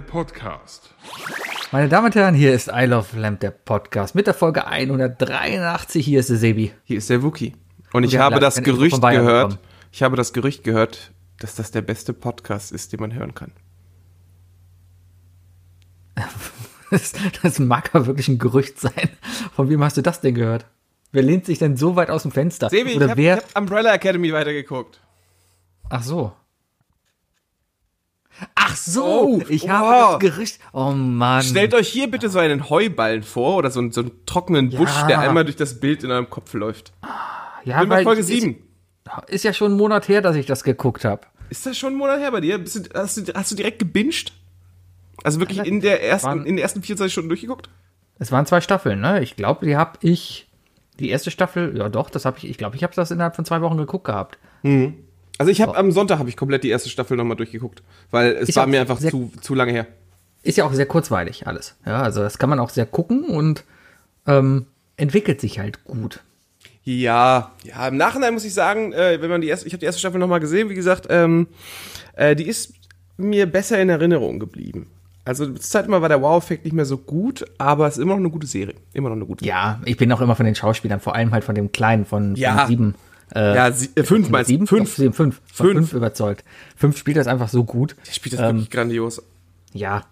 Der Podcast. Meine Damen und Herren, hier ist I Love Lamp, der Podcast mit der Folge 183. Hier ist der Sebi. Hier ist der Wookie. Und ich habe das Gerücht gehört, bekommen. ich habe das Gerücht gehört, dass das der beste Podcast ist, den man hören kann. Das, das mag aber wirklich ein Gerücht sein. Von wem hast du das denn gehört? Wer lehnt sich denn so weit aus dem Fenster? Sebi, ich Oder habe wer? hab Umbrella Academy weitergeguckt. Ach so. Ach so, Oh, ich oh. habe das Gerücht. Oh Mann. Stellt euch hier bitte so einen Heuballen vor oder so einen, so einen trockenen Busch, Ja. der einmal durch das Bild in eurem Kopf läuft. ja, Bin bei weil Folge ist- 7. Ist ja schon ein Monat her, dass ich das geguckt habe. Ist das schon einen Monat her bei dir? Du, hast, du, hast du direkt gebinged? Also wirklich in der ersten, Wann- in den ersten 24 Stunden durchgeguckt? Es waren zwei Staffeln, ne? Ich glaube, die habe ich. Die erste Staffel, ja doch, das habe ich. Ich glaube, ich habe das innerhalb von zwei Wochen geguckt gehabt. Also ich habe am Sonntag habe ich komplett die erste Staffel nochmal durchgeguckt, weil es Ist war mir einfach zu, zu lange her. Ist ja auch sehr kurzweilig alles. Ja, also das kann man auch sehr gucken und ähm, entwickelt sich halt gut. Ja, ja, im Nachhinein muss ich sagen, äh, wenn man die erste, ich habe die erste Staffel nochmal gesehen, wie gesagt, ähm, äh, die ist mir besser in Erinnerung geblieben. Also zur Zeit immer war der Wow-Effekt nicht mehr so gut, aber es ist immer noch eine gute Serie. Immer noch eine gute Ja, ich bin auch immer von den Schauspielern, vor allem halt von dem Kleinen, von, Ja. von sieben. Äh, Ja, sie, äh, fünf meinst sieben? Fünf. Sieben, fünf. Fünf. fünf überzeugt. Fünf spielt das einfach so gut. Der spielt das Ähm, wirklich grandios. Ja.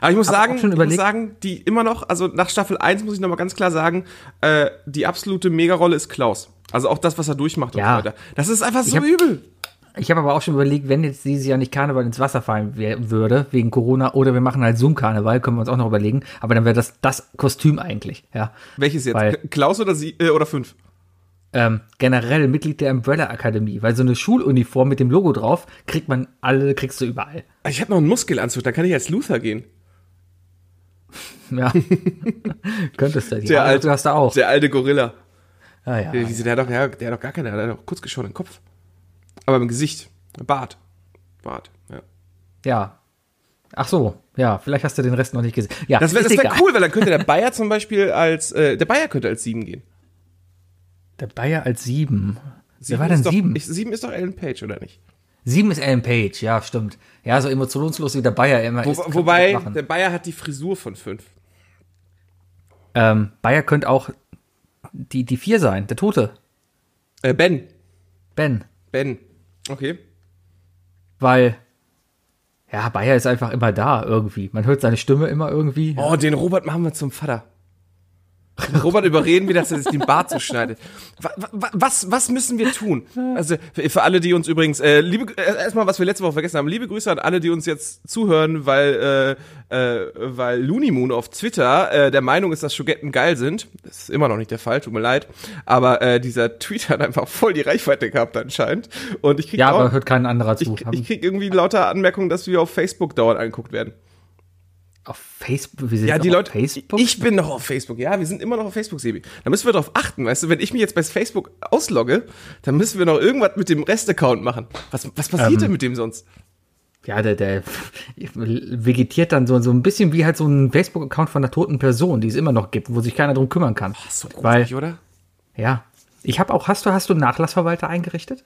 Aber ich muss auch sagen, ich muss sagen, die immer noch, also nach Staffel 1 muss ich nochmal ganz klar sagen, äh, die absolute Megarolle ist Klaus. Also auch das, was er durchmacht und Ja. so weiter. Das ist einfach so hab- übel. Ich habe aber auch schon überlegt, wenn jetzt dieses Jahr nicht Karneval ins Wasser fallen würde, wegen Corona, oder wir machen halt Zoom-Karneval, können wir uns auch noch überlegen. Aber dann wäre das das Kostüm eigentlich, ja. Welches jetzt? Weil- Klaus oder sie äh, oder fünf? Ähm, generell Mitglied der Umbrella Akademie, weil so eine Schuluniform mit dem Logo drauf kriegt man alle, kriegst du überall. Ich habe noch einen Muskelanzug, da kann ich als Luther gehen. Ja. Könntest du. Die Der alte- hast du auch. Der alte Gorilla. Ah, ja. Der, der, hat doch, der, der hat doch gar keine, der hat doch kurz geschorenen Kopf. Aber im Gesicht. Bart. Bart, ja. ja. Ach so, ja, vielleicht hast du den Rest noch nicht gesehen. Ja, Das wäre wär cool, weil dann könnte der Bayer zum Beispiel als, äh, der Bayer könnte als sieben gehen. Der Bayer als sieben. Wer war denn doch, sieben? Ich, sieben ist doch Ellen Page, oder nicht? sieben ist Ellen Page, ja, stimmt. Ja, so emotionslos wie der Bayer immer Wo, ist. wobei, der Bayer hat die Frisur von fünf. Ähm, Bayer könnte auch die, die vier sein, der Tote, Äh, Ben. Ben. Ben. Okay. Weil, ja, Bayer ist einfach immer da irgendwie. Man hört seine Stimme immer irgendwie. Oh, den Robert machen wir zum Vater. Robert überreden wir, dass er sich den Bart so schneidet. Wa- wa- Was, was müssen wir tun? Also für alle, die uns übrigens, äh, liebe, äh, erstmal, was wir letzte Woche vergessen haben, liebe Grüße an alle, die uns jetzt zuhören, weil, äh, äh, weil Looney Moon auf Twitter äh, der Meinung ist, dass Schogetten geil sind. Das ist immer noch nicht der Fall, tut mir leid. Aber äh, dieser Tweet hat einfach voll die Reichweite gehabt anscheinend. Und ich krieg Ja, auch, aber hört kein anderer zu. ich, ich krieg irgendwie lauter Anmerkungen, dass wir auf Facebook dauernd angeguckt werden. Auf Facebook, wir sind Ja, die Leute. auf Facebook. Ich bin noch auf Facebook. Ja, wir sind immer noch auf Facebook, Sebi. Da müssen wir drauf achten, weißt du, wenn ich mich jetzt bei Facebook auslogge, dann müssen wir noch irgendwas mit dem Restaccount machen. Was, was passiert Ähm, denn mit dem sonst? ja, der, der vegetiert dann so, so ein bisschen wie halt so ein Facebook-Account von einer toten Person, die es immer noch gibt, wo sich keiner drum kümmern kann. So Weil, gruselig, oder? ja. Ich habe auch, hast du, hast du einen Nachlassverwalter eingerichtet?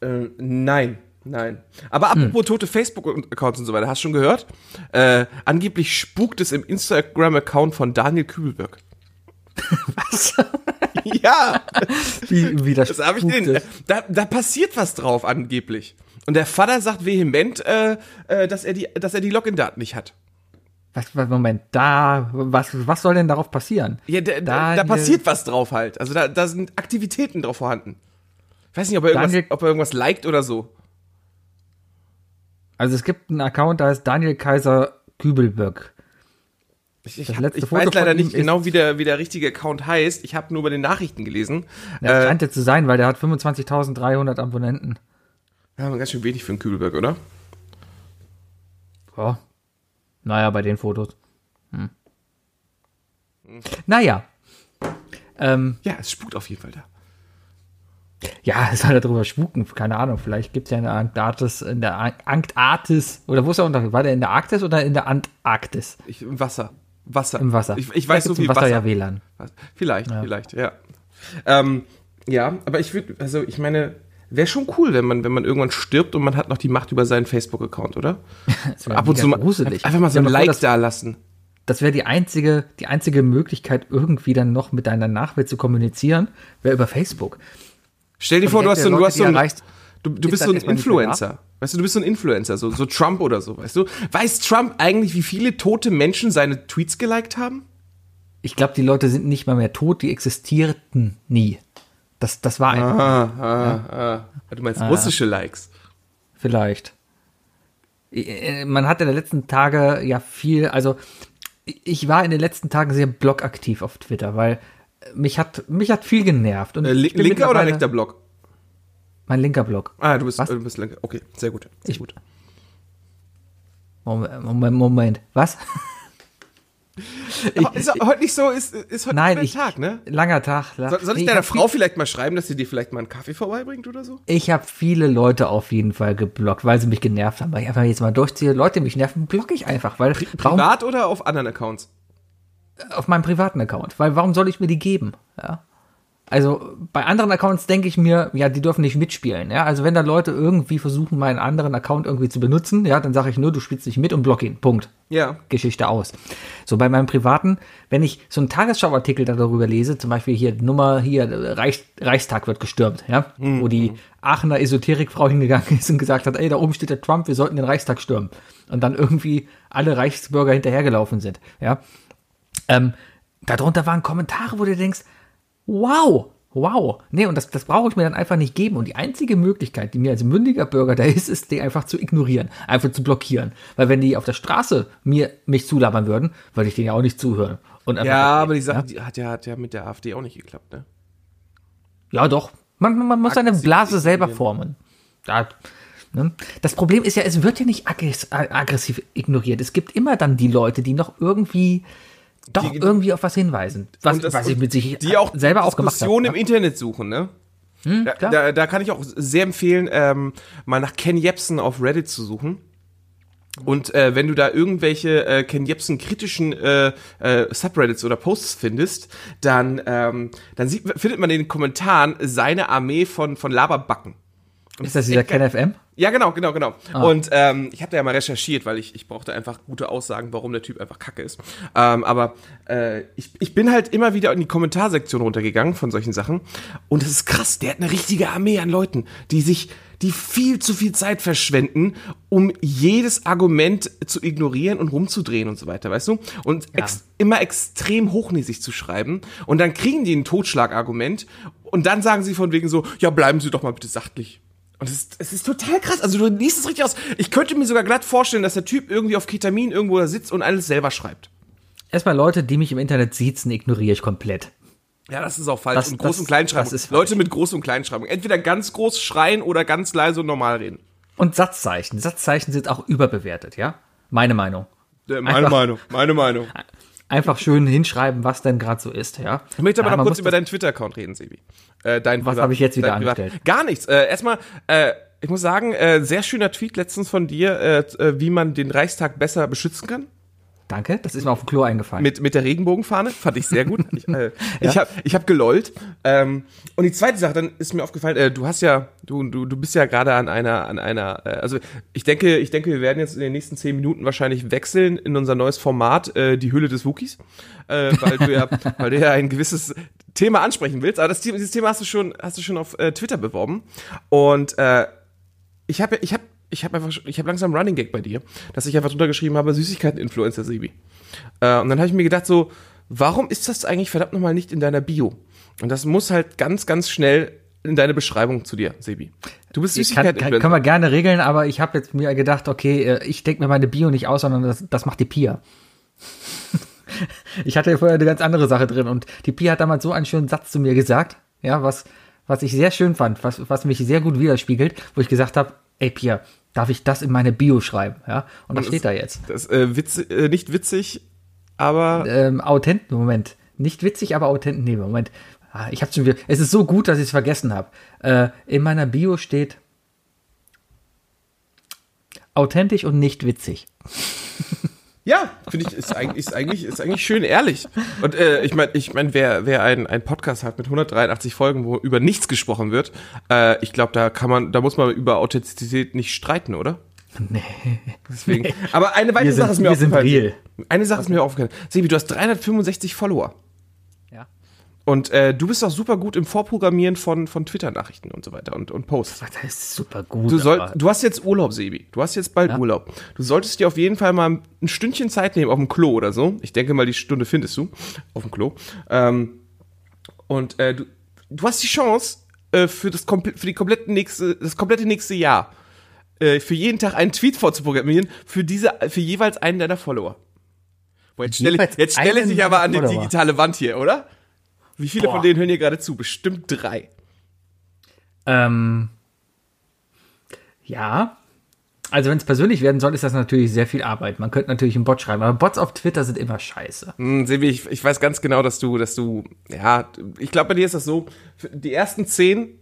Äh, nein. Nein. Aber apropos tote Facebook-Accounts und so weiter, hast du schon gehört? Äh, angeblich spukt es im Instagram-Account von Daniel Kübelberg. Was? ja, wie, wie das, das habe ich den. Da, da passiert was drauf angeblich. Und der Vater sagt vehement, äh, äh, dass er die, dass er die Login-Daten nicht hat. Was, Moment, da, was, was soll denn darauf passieren? Ja, da, da, da passiert was drauf halt. Also da, da sind Aktivitäten drauf vorhanden. Ich weiß nicht, ob er, irgendwas, ob er irgendwas liked oder so. Also es gibt einen Account, da ist Daniel Kaiser Kübelberg. Ich, ich, hab, ich weiß leider nicht genau, wie der, wie der richtige Account heißt. Ich habe nur bei den Nachrichten gelesen. Das Äh, scheint jetzt zu sein, weil der hat 25.300 Abonnenten. ja, ganz schön wenig für einen Kübelberg, oder? Ja. Naja, bei den Fotos. Hm. Naja. Ähm, Ja, es spukt auf jeden Fall da. Ja, es soll er drüber spuken. Keine Ahnung. Vielleicht gibt es ja in der Antarktis, in der An- Antarktis, oder wo ist er unter? War der in der Arktis oder in der Antarktis? Ich, Im Wasser. Wasser. Im Wasser. Ich, ich weiß so viel Wasser, Wasser. ja WLAN. Vielleicht, vielleicht, ja. Ähm, ja, aber ich würde, also ich meine, Wäre schon cool, wenn man, wenn man irgendwann stirbt und man hat noch die Macht über seinen Facebook-Account, oder? Das Ab und zu mal, gruselig. einfach mal so ein Like das- da lassen. Das wäre die einzige, die einzige Möglichkeit, irgendwie dann noch mit deiner Nachwelt zu kommunizieren, wäre über Facebook. Stell dir Und vor, du hast so, du hast so ein, du, du ist bist so ein. Influencer. Weißt du, du bist so ein Influencer, so, so Trump oder so, weißt du? Weiß Trump eigentlich, wie viele tote Menschen seine Tweets geliked haben? Ich glaube, die Leute sind nicht mal mehr tot, die existierten nie. Das, das war einfach. Ah, Du meinst russische Likes. Vielleicht. Äh, Man hat in den letzten Tagen ja viel, also ich war in den letzten Tagen sehr blockaktiv auf Twitter, weil mich hat, mich hat viel genervt. Und Äh, ich linker oder rechter Block? Mein linker Block. Ah, du bist, Was? du bist linker. Okay, sehr gut. Sehr Ich- gut. Moment, Moment, Moment. Was? ist heute nicht so, ist, ist heute Nein, ein ich, Tag, ne? langer Tag. la- Soll, soll ich Nee, deiner Frau vielleicht mal schreiben, dass sie dir vielleicht mal einen Kaffee vorbeibringt oder so? Ich habe viele Leute auf jeden Fall geblockt, weil sie mich genervt haben. Weil ich einfach jetzt mal durchziehe, Leute, die mich nerven, blocke ich einfach. Weil warum Privat oder auf anderen Accounts? Auf meinem privaten Account? Weil warum soll ich mir die geben? Ja. Also bei anderen Accounts denke ich mir, ja, die dürfen nicht mitspielen. Ja, also wenn da Leute irgendwie versuchen, meinen anderen Account irgendwie zu benutzen, ja, dann sage ich nur, du spielst nicht mit und block ihn. Punkt. Ja. Geschichte aus. So bei meinem privaten, wenn ich so einen Tagesschauartikel da darüber lese, zum Beispiel hier Nummer hier Reichs, Reichstag wird gestürmt, ja, wo die Aachener Esoterikfrau hingegangen ist und gesagt hat, ey, da oben steht der Trump, wir sollten den Reichstag stürmen und dann irgendwie alle Reichsbürger hinterhergelaufen sind, ja. Ähm, darunter waren Kommentare, wo du denkst, wow, wow. Nee, und das, das brauche ich mir dann einfach nicht geben. Und die einzige Möglichkeit, die mir als mündiger Bürger da ist, ist, die einfach zu ignorieren, einfach zu blockieren. Weil wenn die auf der Straße mir mich zulabern würden, würde ich denen ja auch nicht zuhören. Ja, weggehen, aber die Sache, ja? die hat ja, hat ja mit der AfD auch nicht geklappt, ne? Ja, doch. Man, man muss seine Blase selber formen. Da, ne? Das Problem ist ja, es wird ja nicht aggress aggressiv ignoriert. Es gibt immer dann die Leute, die noch irgendwie doch Die- irgendwie auf was hinweisen. Was, Und das- was ich mit sich die auch selber auch gemacht habe. Im Internet suchen, ne? da, klar. da, da kann ich auch sehr empfehlen, ähm, mal nach Ken Jebsen auf Reddit zu suchen. Und äh, wenn du da irgendwelche äh, Ken Jebsen kritischen äh, äh, Subreddits oder Posts findest, dann, ähm, dann sieht, findet man in den Kommentaren seine Armee von, von Laberbacken. Ist das dieser KenFM? Ja, genau, genau, genau. Ah. Und ähm, ich habe da ja mal recherchiert, weil ich, ich brauchte einfach gute Aussagen, warum der Typ einfach kacke ist. Ähm, aber äh, ich, ich bin halt immer wieder in die Kommentarsektion runtergegangen von solchen Sachen. Und es ist krass, der hat eine richtige Armee an Leuten, die sich, die viel zu viel Zeit verschwenden, um jedes Argument zu ignorieren und rumzudrehen und so weiter, weißt du? Und ex immer extrem hochnäsig zu schreiben. Und dann kriegen die ein Totschlagargument und dann sagen sie von wegen so, ja, bleiben Sie doch mal bitte sachtlich. Und es ist, es ist total krass. Also du liest es richtig aus. Ich könnte mir sogar glatt vorstellen, dass der Typ irgendwie auf Ketamin irgendwo da sitzt und alles selber schreibt. Erstmal Leute, die mich im Internet siezen, ignoriere ich komplett. Ja, das ist auch falsch. Das- und Groß- das- und Kleinschreibung. Leute mit Groß- und Kleinschreibung. Entweder ganz groß schreien oder ganz leise und normal reden. Und Satzzeichen. Satzzeichen sind auch überbewertet, ja? Meine Meinung. Äh, meine Einfach- Meinung. Meine Meinung. Einfach schön hinschreiben, was denn gerade so ist, ja? Ich möchte aber ja, noch kurz über deinen Twitter-Account reden, Sebi. Äh, dein Was habe ich jetzt wieder dein Privat- angestellt? Gar nichts. Äh, erstmal, äh, ich muss sagen, äh, sehr schöner Tweet letztens von dir, äh, äh, wie man den Reichstag besser beschützen kann. Danke, das ist mir auf dem Klo eingefallen. mit, mit der Regenbogenfahne. Fand ich sehr gut. Ich, äh, ich habe ich hab gelollt. Ähm, und die zweite Sache, dann ist mir aufgefallen, äh, du hast ja, du, du, du bist ja gerade an einer, an einer, äh, also ich denke, ich denke, wir werden jetzt in den nächsten zehn Minuten wahrscheinlich wechseln in unser neues Format, äh, die Hülle des Wookies. Äh, weil du ja, weil du ja ein gewisses Thema ansprechen willst. Aber das, Thema- dieses Thema hast du schon, hast du schon auf äh, Twitter beworben. Und äh, ich habe ich habe ich habe einfach ich habe langsam einen Running Gag bei dir, dass ich einfach drunter geschrieben habe Süßigkeiten Influencer Sebi. Äh, und dann habe ich mir gedacht so, warum ist das eigentlich verdammt nochmal nicht in deiner Bio? Und das muss halt ganz ganz schnell in deine Beschreibung zu dir, Sebi. Du bist kann, Süßigkeiten kann, können wir gerne regeln, aber ich habe jetzt mir gedacht, okay, äh, ich denke mir meine Bio nicht aus, sondern das, das macht die Pia. ich hatte ja vorher eine ganz andere Sache drin und die Pia hat damals so einen schönen Satz zu mir gesagt, ja, was, was ich sehr schön fand, was, was mich sehr gut widerspiegelt, wo ich gesagt habe, ey Pia, darf ich das in meine Bio schreiben, ja? Und das steht da jetzt. Das äh, witz, äh, nicht witzig, aber Ähm, authent, Moment. Nicht witzig, aber authent, nee, Moment. Ah, Ich hab's schon wieder, es ist so gut, dass ich es vergessen habe. Äh, in meiner Bio steht authentisch und nicht witzig. Ja, finde ich, ist eigentlich, ist eigentlich, ist eigentlich schön ehrlich. Und äh, ich meine, ich mein, wer, wer ein, ein Podcast hat mit 183 Folgen, wo über nichts gesprochen wird, äh, ich glaube, da kann man, da muss man über Authentizität nicht streiten, oder? Nee. Deswegen. Aber eine weitere Sache ist mir wir sind aufgefallen. real. Eine Sache ist mir aufgefallen. Sebi, du hast 365 Follower. Und äh, du bist auch super gut im Vorprogrammieren von, von Twitter-Nachrichten und so weiter und, und Posts. Das ist super gut. Du, soll, du hast jetzt Urlaub, Sebi. Du hast jetzt bald Ja. Urlaub. Du solltest dir auf jeden Fall mal ein Stündchen Zeit nehmen auf dem Klo oder so. Ich denke mal, die Stunde findest du auf dem Klo. Ähm, und äh, du, du hast die Chance äh, für, das, für die komplette nächste, das komplette nächste Jahr äh, für jeden Tag einen Tweet vorzuprogrammieren für diese, für jeweils einen deiner Follower. Boah, jetzt stelle jetzt stelle einen sich aber an die digitale Wand hier, oder? Wie viele Boah. von denen hören hier gerade zu? Bestimmt drei. Ähm, ja. Also wenn es persönlich werden soll, ist das natürlich sehr viel Arbeit. Man könnte natürlich einen Bot schreiben, aber Bots auf Twitter sind immer scheiße. Hm, Sebi, ich, ich weiß ganz genau, dass du, dass du, ja, ich glaube, bei dir ist das so, die ersten zehn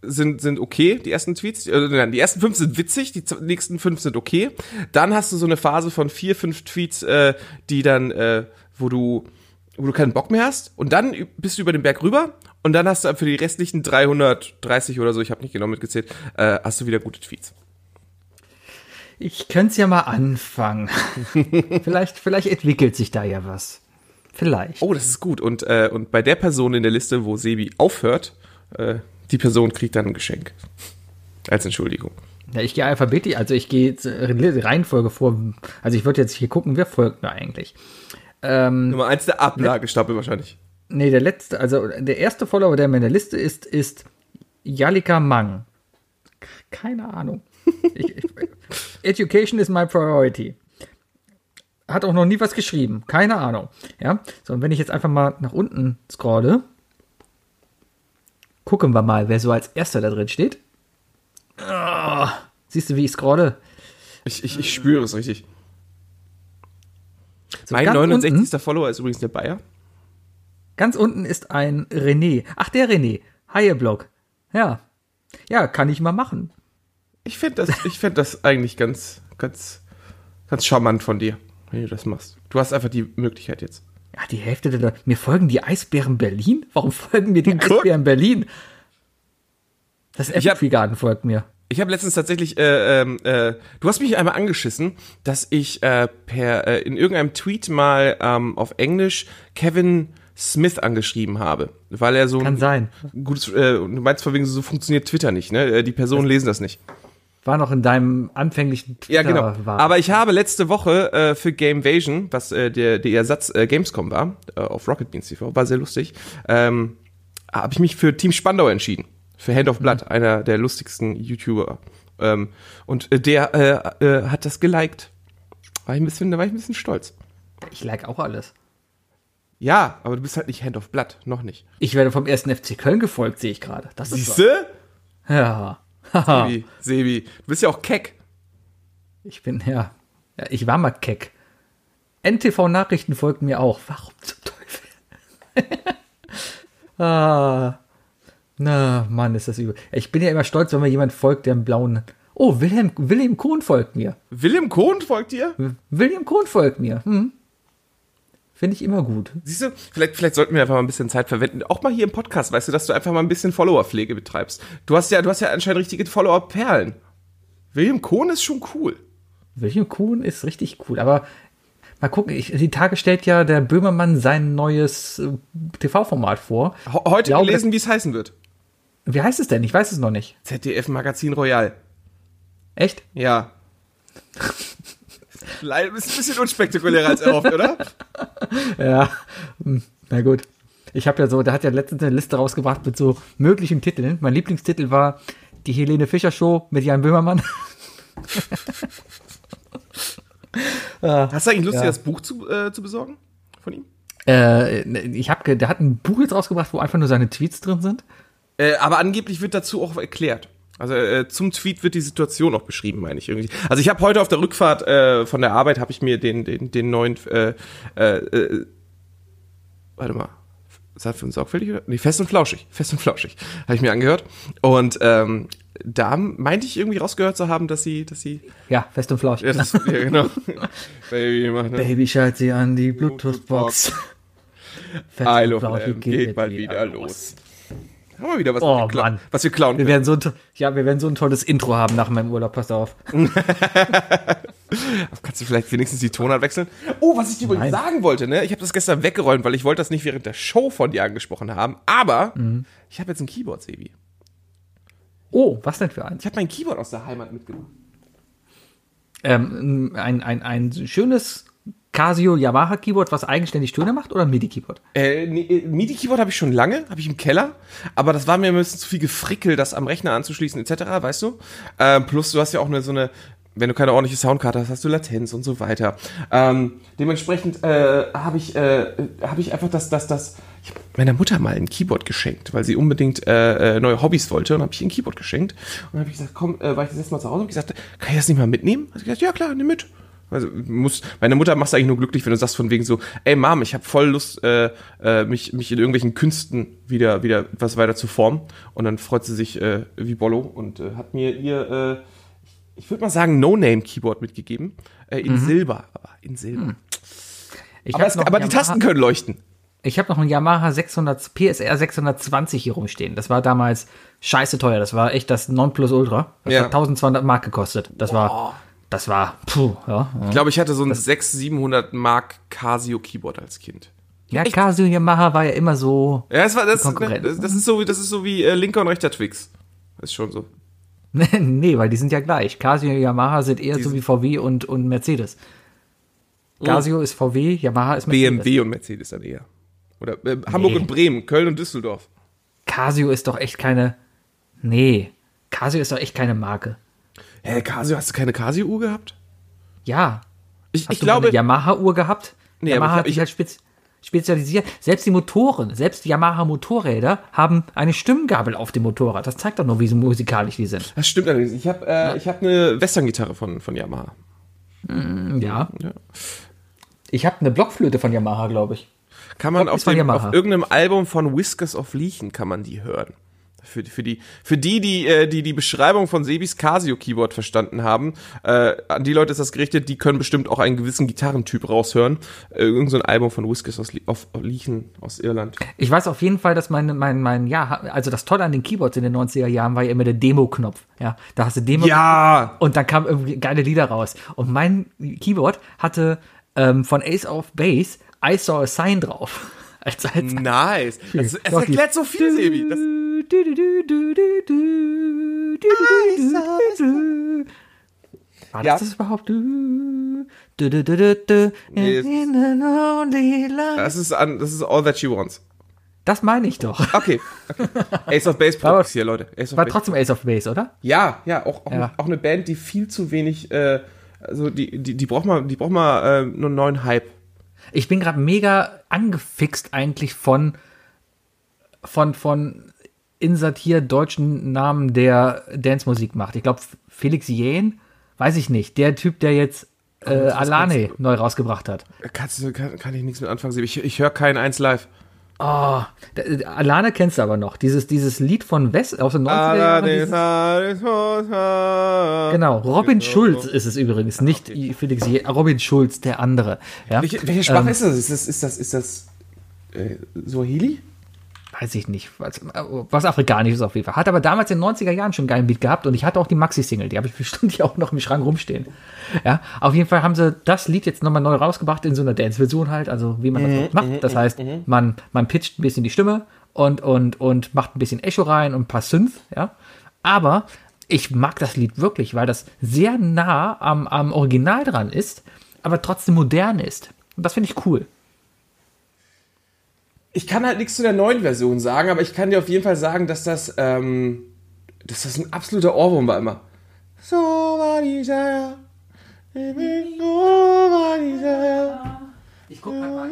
sind, sind okay, die ersten Tweets, äh, nein, die ersten fünf sind witzig, die nächsten fünf sind okay. Dann hast du so eine Phase von vier, fünf Tweets, äh, die dann, äh, wo du, wo du keinen Bock mehr hast und dann bist du über den Berg rüber und dann hast du für die restlichen 330 oder so, ich habe nicht genau mitgezählt, äh, hast du wieder gute Tweets. Ich könnte es ja mal anfangen. vielleicht, vielleicht entwickelt sich da ja was. Vielleicht. Oh, das ist gut. Und, äh, und bei der Person in der Liste, wo Sebi aufhört, äh, die Person kriegt dann ein Geschenk. Als Entschuldigung. Ja, ich gehe alphabetisch, also ich gehe Reihenfolge vor. Also ich würde jetzt hier gucken, wer folgt mir eigentlich. Ähm, Nummer eins der Ablagestapel wahrscheinlich. nee, der letzte, also der erste Follower, der mir in der Liste ist, ist Jalika Mang. Keine Ahnung. Ich, ich, Education is my priority. Hat auch noch nie was geschrieben. Keine Ahnung. Ja. So, und wenn ich jetzt einfach mal nach unten scrolle, gucken wir mal, wer so als erster da drin steht. Ah, siehst du, wie ich scrolle? Ich, ich, ich spüre es richtig. So mein ganz 69. unten- Follower ist übrigens der Bayer. Ganz unten ist ein René. Ach, der René. Haie-Blog. Ja. Ja, kann ich mal machen. Ich finde das, ich find das eigentlich ganz, ganz, ganz charmant von dir, wenn du das machst. Du hast einfach die Möglichkeit jetzt. Ja, die Hälfte der Leute. Mir folgen die Eisbären Berlin? Warum folgen mir die Guck. Eisbären Berlin? Das Apple Garden folgt mir. Ich habe letztens tatsächlich, äh, ähm, äh, du hast mich einmal angeschissen, dass ich äh, per äh, in irgendeinem Tweet mal ähm, auf Englisch Kevin Smith angeschrieben habe, weil er so Kann ein sein. gutes, äh, du meinst von wegen so funktioniert Twitter nicht, ne? Äh, Die Personen lesen das nicht. War noch in deinem anfänglichen Twitter Ja, genau. War. Aber ich habe letzte Woche äh, für Gamevasion, was äh, der, der Ersatz äh, Gamescom war, äh, auf Rocket Beans TV, war sehr lustig, ähm, habe ich mich für Team Spandau entschieden. Für Hand of Blood, einer der lustigsten YouTuber. Ähm, und äh, der äh, äh, hat das geliked. War ich ein bisschen, da war ich ein bisschen stolz. ich like auch alles. Ja, aber du bist halt nicht Hand of Blood, noch nicht. Ich werde vom ersten FC Köln gefolgt, sehe ich gerade. Das. Siehste? Ja. Sebi, Sebi, du bist ja auch keck. Ich bin, ja. ja. Ich war mal keck. NTV Nachrichten folgt mir auch. Warum zum Teufel? ah. Na, Mann, ist das übel. Ich bin ja immer stolz, wenn mir jemand folgt, der einen blauen. Oh, Wilhelm, Wilhelm Kohn folgt mir. William Kohn folgt dir? William Kohn folgt mir. Hm. Finde ich immer gut. Siehst du, vielleicht, vielleicht sollten wir einfach mal ein bisschen Zeit verwenden. Auch mal hier im Podcast, weißt du, dass du einfach mal ein bisschen Followerpflege betreibst. Du hast ja, du hast ja anscheinend richtige Follower-Perlen. William Kohn ist schon cool. William Kohn ist richtig cool, aber mal gucken, ich, die Tage stellt ja der Böhmermann sein neues äh, TV-Format vor. Heute Glaube, gelesen, wie es heißen wird. Wie heißt es denn? Ich weiß es noch nicht. ZDF Magazin Royal. Echt? Ja. Leider ist ein bisschen unspektakulärer als erhofft, oder? Ja, hm, na gut. Ich habe ja so, der hat ja letztens eine Liste rausgebracht mit so möglichen Titeln. Mein Lieblingstitel war die Helene Fischer Show mit Jan Böhmermann. Hast du eigentlich Lust, Ja. dir das Buch zu, äh, zu besorgen? Von ihm? Äh, ich habe, der hat ein Buch jetzt rausgebracht, wo einfach nur seine Tweets drin sind. Äh, aber angeblich wird dazu auch erklärt. Also äh, zum Tweet wird die Situation auch beschrieben, meine ich irgendwie. Also ich habe heute auf der Rückfahrt äh, von der Arbeit habe ich mir den den den neuen äh, äh, äh, warte mal sanft und sorgfältig? oder? Nee, fest und flauschig. Fest und flauschig. Habe ich mir angehört. Und ähm, da meinte ich irgendwie rausgehört zu haben, dass sie, dass sie. Ja, fest und flauschig. Ja, das, ja genau. Baby, mach ne? Baby, schalt sie an die Bluetooth-Box. Fest und Isle of flauschig Lamb geht bald wieder los. Haben wir wieder was, Oh, wir Mann. was wir klauen Wir können. werden so ein, ja, wir werden so ein tolles Intro haben nach meinem Urlaub, pass auf. Kannst du vielleicht wenigstens die Tonart wechseln? Oh, was ich dir übrigens sagen wollte, ne? Ich habe das gestern weggeräumt, weil ich wollte das nicht während der Show von dir angesprochen haben. Aber Mhm. ich habe jetzt ein Keyboard, Sebi. Oh, was denn für eins? Ich habe mein Keyboard aus der Heimat mitgebracht. Ähm, ein, ein, ein schönes Casio Yamaha Keyboard, was eigenständig Töne macht oder MIDI Keyboard? Äh, nee, äh, MIDI-Keyboard habe ich schon lange, habe ich im Keller, aber das war mir ein bisschen zu viel Gefrickel, das am Rechner anzuschließen etc., weißt du? Ähm, plus du hast ja auch eine, so eine, wenn du keine ordentliche Soundkarte hast, hast du Latenz und so weiter. Ähm, dementsprechend äh, habe ich, äh, hab ich einfach das, das, das, ich habe meiner Mutter mal ein Keyboard geschenkt, weil sie unbedingt äh, äh, neue Hobbys wollte und habe ich ihr ein Keyboard geschenkt und dann habe ich gesagt, komm, äh, war ich das letzte Mal zu Hause und gesagt, kann ich das nicht mal mitnehmen? Hat sie gesagt, ja klar, nimm mit. Also muss, meine Mutter macht eigentlich nur glücklich, wenn du sagst von wegen so, ey Mom, ich habe voll Lust, äh, äh, mich, mich in irgendwelchen Künsten wieder, wieder was weiter zu formen. Und dann freut sie sich äh, wie Bollo und äh, hat mir ihr, äh, ich würde mal sagen, No-Name-Keyboard mitgegeben. Äh, in Silber, aber in Silber. Ich Aber, es, aber die Tasten können leuchten. Ich habe noch ein Yamaha 600, PSR 620 hier rumstehen. Das war damals scheiße teuer. Das war echt das Nonplusultra. Das Ja. hat 1200 Mark gekostet. Das war, das war, puh, ja. Ich glaube, ich hatte so ein 600, 700 Mark Casio Keyboard als Kind. Ja, Casio Yamaha war ja immer so, Ja, das war das, das, das ist so wie das ist so wie äh, linker und rechter Twix. Ist schon so. nee, weil die sind ja gleich. Casio und Yamaha sind eher so sind- wie VW und, und Mercedes. Casio ist VW, Yamaha ist Mercedes. BMW und Mercedes dann eher. Oder äh, Hamburg Nee. und Bremen, Köln und Düsseldorf. Casio ist doch echt keine, nee, Casio ist doch echt keine Marke. Hä, Casio, hast du keine Casio-Uhr gehabt? Ja, Ich, Hast ich du glaube, eine Yamaha-Uhr gehabt? Nee, aber Yamaha ich hab- hat sich ich- halt spez spezialisiert. Selbst die Motoren, selbst die Yamaha-Motorräder haben eine Stimmgabel auf dem Motorrad. Das zeigt doch nur, wie so musikalisch die sind. das stimmt allerdings. Ich habe äh, ich hab eine Western-Gitarre von, von Yamaha. Ja. Ich habe eine Blockflöte von Yamaha, glaube ich. Kann man auf, dem, auf irgendeinem Album von Whiskers of Leechen kann man die hören. Für, für, die, für die, die, äh, die die Beschreibung von Sebis Casio-Keyboard verstanden haben, äh, an die Leute ist das gerichtet, die können bestimmt auch einen gewissen Gitarrentyp raushören. Äh, irgend so ein Album von Whiskers aus, Leechen aus Irland. Ich weiß auf jeden Fall, dass mein, mein, mein, ja, also das Tolle an den Keyboards in den 90er Jahren war ja immer der Demo-Knopf. Ja, da hast du Demo Ja! und dann kamen irgendwie geile Lieder raus. Und mein Keyboard hatte ähm, von Ace of Base I Saw a Sign drauf. Als, als, Nice. Das, es erklärt so viel, Sebi. Das, War Ja. das das überhaupt? Du, du, du, du, du, Nee, in a lonely land. das, ist an, das ist All That She Wants. Das meine ich doch. Okay. okay. Ace of Base Props hier, Leute. Ace of War Base. trotzdem Ace of Base, oder? Ja, ja, auch, auch, Ja. auch eine Band, die viel zu wenig, äh, also die, die, die braucht mal, die braucht mal äh, nur einen neuen Hype. Ich bin gerade mega angefixt eigentlich von von von Insertier deutschen Namen, der Dance-Musik macht. Ich glaube Felix Jähn, weiß ich nicht. Der Typ, der jetzt äh, Alane neu rausgebracht hat. Kannst kann, kann ich nichts mit anfangen. Ich, ich höre keinen eins live. Oh, äh, Alane kennst du aber noch. Dieses, dieses Lied von West aus den 90er Jahren. dieses- Genau, Robin Schulz ist es übrigens, nicht Felix Jähn, Robin Schulz, der andere. Ja? Welche, welche Sprache Ähm, ist das? Ist das, ist das, ist das äh, Swahili? Weiß ich nicht, was, was afrikanisches auf jeden Fall. Hat aber damals in den 90er Jahren schon einen geilen Beat gehabt und ich hatte auch die Maxi-Single, die habe ich bestimmt hier auch noch im Schrank rumstehen. Ja, auf jeden Fall haben sie das Lied jetzt nochmal neu rausgebracht in so einer Dance-Version halt, also wie man das so macht. Das heißt, man, man pitcht ein bisschen die Stimme und, und, und macht ein bisschen Echo rein und ein paar Synth, ja. Aber ich mag das Lied wirklich, weil das sehr nah am, am Original dran ist, aber trotzdem modern ist. Und das finde ich cool. Ich kann halt nichts zu der neuen Version sagen, aber ich kann dir auf jeden Fall sagen, dass das, ähm, dass das ein absoluter Ohrwurm war immer. So war die Sache. So war die Sache. Ich guck mal.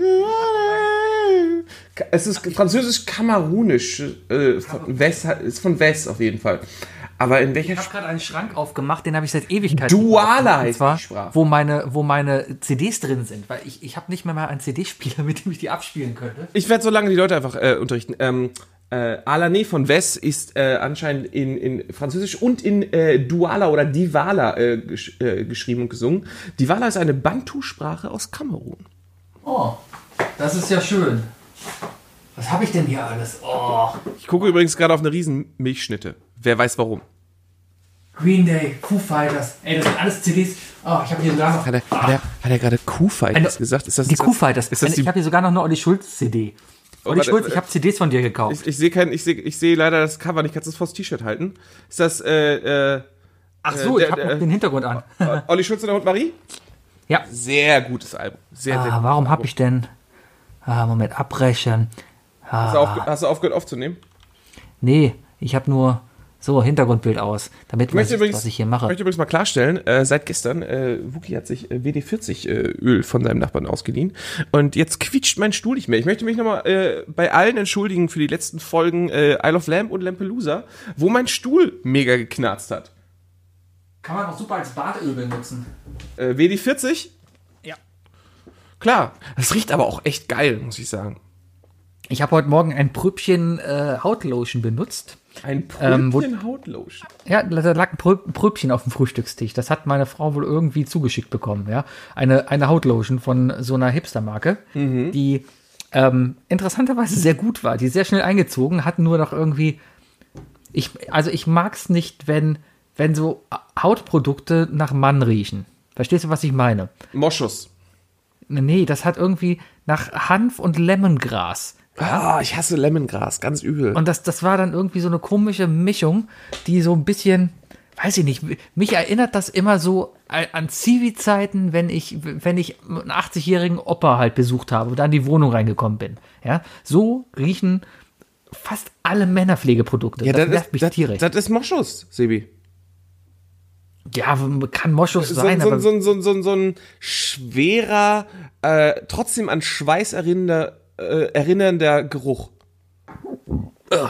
Es ist französisch-kamerunisch, äh, von West, ist von West auf jeden Fall. Aber in welcher Ich habe gerade einen Schrank aufgemacht, den habe ich seit Ewigkeiten. Duala heißt zwar, die Sprache. wo meine, wo meine CDs drin sind, weil ich, ich habe nicht mehr mal einen CD-Spieler, mit dem ich die abspielen könnte. Ich werde so lange die Leute einfach äh, unterrichten. Ähm, äh, Alané von Wes ist äh, anscheinend in, in Französisch und in äh, Duala oder Diwala äh, gesch äh, geschrieben und gesungen. Diwala ist eine Bantu-Sprache aus Kamerun. Oh, das ist ja schön. Was habe ich denn hier alles? Oh, Ich gucke übrigens gerade auf eine riesen Milchschnitte. Wer weiß warum. Green Day, Foo Fighters. Ey, das sind alles CDs. Oh, ich habe hier sogar noch Hat er, hat er, hat er gerade Kuhfighters Eine- gesagt? Ist das, die Foo Fighters. Ist das ich die, habe hier sogar noch eine Olli Schulz CD. Olli warte, Schulz, äh, ich habe CDs von dir gekauft. ich ich sehe kein, ich sehe, ich sehe leider das Cover nicht. Kannst du das vors T-Shirt halten? Ist das äh, äh, Ach so, der- ich habe den Hintergrund an. Olli Schulz und der Hund Marie? Ja. Sehr gutes Album. Sehr, sehr Ah, gut. warum habe ich denn? Ah, Moment, abbrechen. Hast du, aufge hast du aufgehört aufzunehmen? Nee, ich habe nur so Hintergrundbild aus, damit Ich man sieht, übrigens, was ich hier ich mache. möchte übrigens mal klarstellen, äh, seit gestern, äh, Wookie hat sich äh, WD-40 äh, Öl von seinem Nachbarn ausgeliehen und jetzt quietscht mein Stuhl nicht mehr. Ich möchte mich nochmal äh, bei allen entschuldigen für die letzten Folgen äh, Isle of Lamp und Lampelusa, wo mein Stuhl mega geknarzt hat. Kann man auch super als Badöl benutzen. Äh, WD-40? Ja. Klar, das riecht aber auch echt geil, muss ich sagen. Ich habe heute Morgen ein Pröbchen äh, Hautlotion benutzt. Ein Ähm, wo- Pröbchen Hautlotion. Ja, da lag ein Prö Pröbchen auf dem Frühstückstisch. Das hat meine Frau wohl irgendwie zugeschickt bekommen. Ja, eine eine Hautlotion von so einer Hipster-Marke, die ähm, interessanterweise sehr gut war. Die sehr schnell eingezogen, hat nur noch irgendwie. Ich also ich mag's nicht, wenn wenn so Hautprodukte nach Mann riechen. Verstehst du, was ich meine? Moschus. Nee, das hat irgendwie nach Hanf und Lemongras. Ah, ich hasse Lemongras, ganz übel. Und das, das war dann irgendwie so eine komische Mischung, die so ein bisschen, weiß ich nicht, mich erinnert das immer so an Zivi-Zeiten, wenn ich, wenn ich einen 80-jährigen Opa halt besucht habe und dann in die Wohnung reingekommen bin. Ja, so riechen fast alle Männerpflegeprodukte. ja, das, das, nervt ist, mich das, tierisch. das ist Moschus, Sebi. ja, kann Moschus so, sein, so, aber so, so, so, so ein schwerer, äh, trotzdem an Schweiß erinnernder, äh, erinnernder Geruch.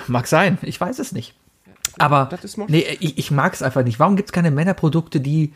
mag sein. Ich weiß es nicht. Aber nee, ich, ich mag es einfach nicht. Warum gibt es keine Männerprodukte, die,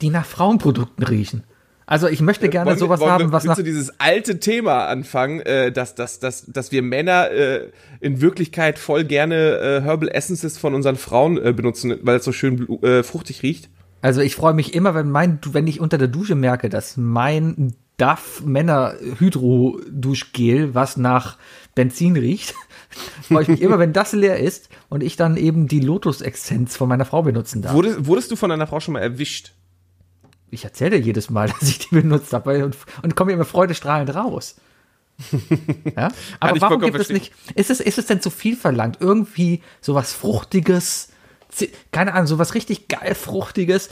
die nach Frauenprodukten riechen? Also ich möchte gerne Wollen sowas wollen haben, was nach du dieses alte Thema anfangen, äh, dass, dass, dass, dass wir Männer äh, in Wirklichkeit voll gerne äh, Herbal Essences von unseren Frauen äh, benutzen, weil es so schön äh, fruchtig riecht? Also ich freue mich immer, wenn mein, wenn ich unter der Dusche merke, dass mein DAF Männer Hydro Duschgel, was nach Benzin riecht, freue ich mich immer, wenn das leer ist und ich dann eben die Lotus Exzenz von meiner Frau benutzen darf. Wurdest, wurdest du von deiner Frau schon mal erwischt? Ich erzähle jedes Mal, dass ich die benutzt habe und, und komme immer freudestrahlend raus. Ja? Aber warum gibt es verstehen. nicht, ist es, ist es denn zu viel verlangt? Irgendwie sowas Fruchtiges, keine Ahnung, sowas richtig geil Fruchtiges,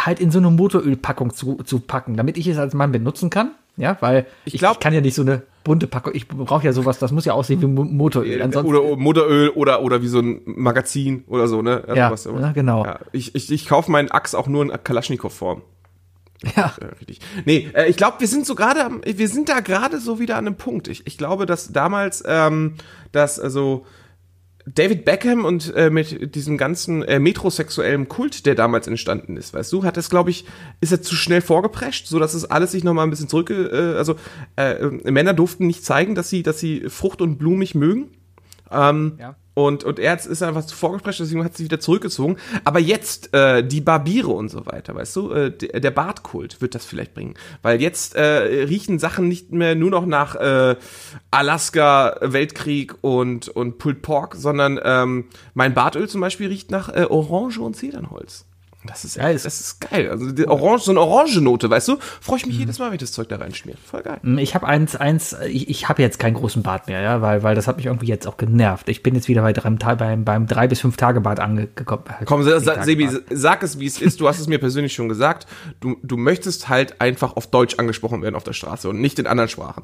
halt in so eine Motorölpackung zu, zu packen, damit ich es als Mann benutzen kann? Ja, weil ich, glaub- ich kann ja nicht so eine bunte Packung, ich brauche ja sowas, das muss ja aussehen wie Mo- Motoröl. Ansonsten, oder Motoröl oder, oder wie so ein Magazin oder so, ne? Also Ja, was- ja, genau. Ja, ich, ich, ich kaufe meinen Axe auch nur in Kalaschnikow-Form. ja, Ja, richtig. Nee, äh, ich glaube, wir sind so gerade, wir sind da gerade so wieder an einem Punkt. Ich, ich glaube, dass damals, ähm, dass also David Beckham und äh, mit diesem ganzen äh, metrosexuellen Kult, der damals entstanden ist, weißt du, hat es, glaube ich, ist er zu schnell vorgeprescht, so dass es alles sich noch mal ein bisschen zurück, äh, also äh, Männer durften nicht zeigen, dass sie, dass sie Frucht und blumig mögen. Ähm, Ja. Und, und er ist einfach zu vorgeprescht, deswegen hat sich wieder zurückgezogen. Aber jetzt äh, die Barbiere und so weiter, weißt du, äh, der, der Bartkult wird das vielleicht bringen. Weil jetzt äh, riechen Sachen nicht mehr nur noch nach äh, Alaska, Weltkrieg und, und Pulled Pork, sondern ähm, mein Bartöl zum Beispiel riecht nach äh, Orange und Zedernholz. Das ist, Geil. das ist geil. Also die Orange, so eine Orangenote, weißt du? Freue ich mich jedes Mal, wenn ich das Zeug da reinschmiere. Voll geil. Ich habe eins, eins, ich, ich habe jetzt keinen großen Bart mehr, ja, weil, weil das hat mich irgendwie jetzt auch genervt. Ich bin jetzt wieder bei drei, beim, beim drei bis fünf Tage Bad angekommen. Komm, sa- sa- Sebi, sag es, wie es ist. Du hast es mir persönlich schon gesagt. Du, du möchtest halt einfach auf Deutsch angesprochen werden auf der Straße und nicht in anderen Sprachen.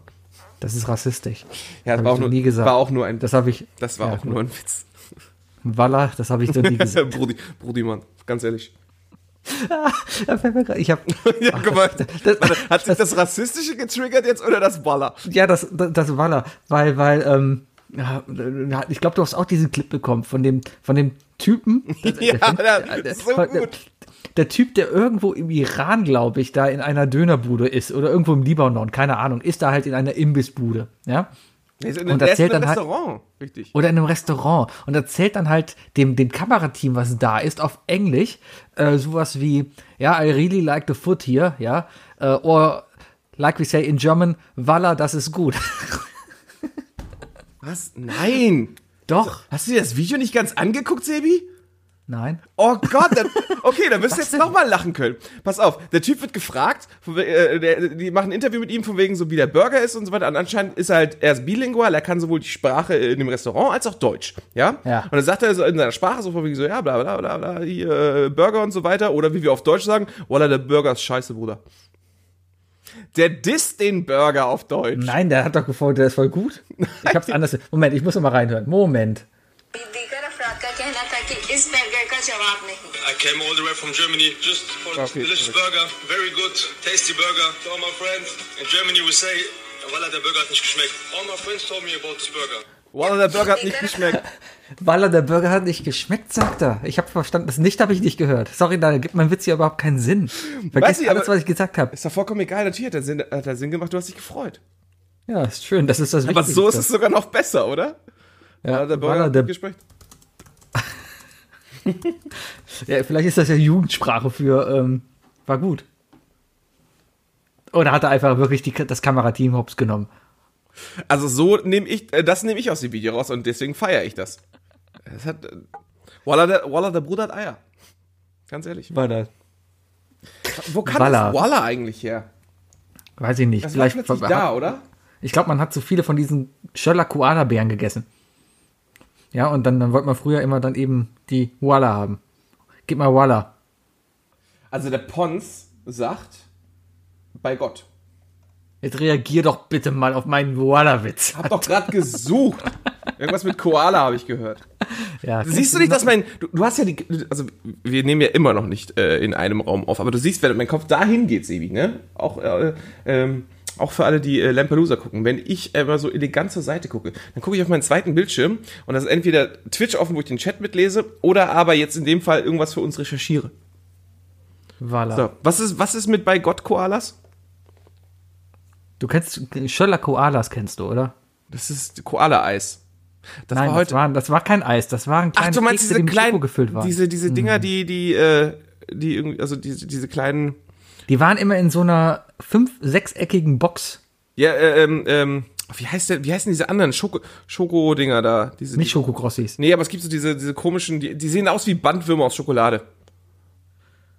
Das ist rassistisch. Ja, das war ich auch, nur, nie gesagt. war auch nur ein, Das habe ich. das war ja, auch nur ein Witz. Walla, das habe ich so nie gesagt. Brudi, Brudi, Mann, ganz ehrlich. Da fällt mir grad- ich habe Ja, guck mal, das- warte, hat sich das Rassistische getriggert jetzt oder das Baller? ja das, das, das weil, weil, ähm, ich glaube, du hast auch diesen Clip bekommen von dem, von dem Typen. Ja, der, der so der, gut. der Typ, der irgendwo im Iran, glaube ich, da in einer Dönerbude ist oder irgendwo im Libanon, keine Ahnung, ist da halt in einer Imbissbude, ja. Und erzählt dann halt- Restaurant. Richtig. Oder in einem Restaurant und erzählt dann halt dem, dem Kamerateam, was da ist, auf Englisch, äh, sowas wie, ja, I really like the food here, ja, äh, or like we say in German, Walla, das ist gut. Was? Nein. Doch. Hast du dir das Video nicht ganz angeguckt, Sebi? Nein. Oh Gott, dann, okay, dann müsst ihr jetzt nochmal lachen können. Pass auf, der Typ wird gefragt, von, äh, der, die machen ein Interview mit ihm, von wegen so, wie der Burger ist und so weiter. Und anscheinend ist er halt, er ist bilingual, er kann sowohl die Sprache in dem Restaurant als auch Deutsch, ja? ja. Und dann sagt er so in seiner Sprache so von wegen so, ja, bla bla bla bla, hier, äh, Burger und so weiter. Oder wie wir auf Deutsch sagen, voila, der Burger ist scheiße, Bruder. Der disst den Burger auf Deutsch. Nein, der hat doch gefolgt, der ist voll gut. Ich hab's anders. Moment, ich muss nochmal reinhören. Moment. Die Frage, ist Burger ich erwarten nicht. I came all the way from Germany just for okay. delicious burger. Very good, tasty burger. To all my friends in Germany we say, Walla, der Burger hat nicht geschmeckt. All my friends told me about this burger. Walla, der Burger hat nicht geschmeckt. Walla, der Burger hat nicht geschmeckt, sagt er. Ich habe verstanden, das nicht habe ich nicht gehört. Sorry, da gibt mein Witz hier überhaupt keinen Sinn. Vergiss ich, alles, was ich gesagt habe. Ist doch vollkommen egal, natürlich hat er Sinn, hat er Sinn gemacht, du hast dich gefreut. Ja, ist schön, das ist das Wichtigste. Aber so ist es sogar noch besser, oder? Ja, Walla, der Burger Walla, der, hat nicht geschmeckt ja, vielleicht ist das ja Jugendsprache für, ähm, war gut. Oder hat er einfach wirklich die, das Kamerateam hops genommen? Also so nehme ich, äh, das nehme ich aus dem Video raus und deswegen feiere ich das. Es hat, äh, Walla, der, Walla, der Bruder hat Eier. Ganz ehrlich. War das? Wo kann Walla. das Walla eigentlich her? Weiß ich nicht. Das war vielleicht plötzlich da, oder? Ich glaube, man hat zu viele von diesen Schöller Koala-Bären gegessen. Ja, und dann, dann wollte man früher immer dann eben die Walla haben. Gib mal Walla. Also der Pons sagt, bei Gott. Jetzt reagier doch bitte mal auf meinen Walla-Witz. Hab doch gerade gesucht. Irgendwas mit Koala habe ich gehört. Ja, Siehst du nicht, dass mein, du, du hast ja die, also wir nehmen ja immer noch nicht äh, in einem Raum auf, aber du siehst, wenn mein Kopf dahin geht, Sebi, ne? Auch, äh, ähm, auch für alle, die äh, Lampelusa gucken. Wenn ich immer so elegant zur Seite gucke, dann gucke ich auf meinen zweiten Bildschirm und das ist entweder Twitch offen, wo ich den Chat mitlese, oder aber jetzt in dem Fall irgendwas für uns recherchiere. Walla. So, was ist, was ist mit bei Gott Koalas? Du kennst Schöller Koalas kennst du, oder? Das ist Koala-Eis. Das Nein, war heute. das, war, das war kein Eis, das waren Ach, kleine du meinst Kekse, diese die kleinen, gefüllt waren. diese, diese Dinger, die, die, äh, die irgendwie, also diese, diese kleinen, Die waren immer in so einer fünf, sechseckigen Box. Ja, äh, ähm, ähm, wie heißt der, wie heißen diese anderen Schoko, Schoko-Dinger da? Diese, Nicht Schokokrossis. Nee, aber es gibt so diese, diese komischen, die, die sehen aus wie Bandwürmer aus Schokolade.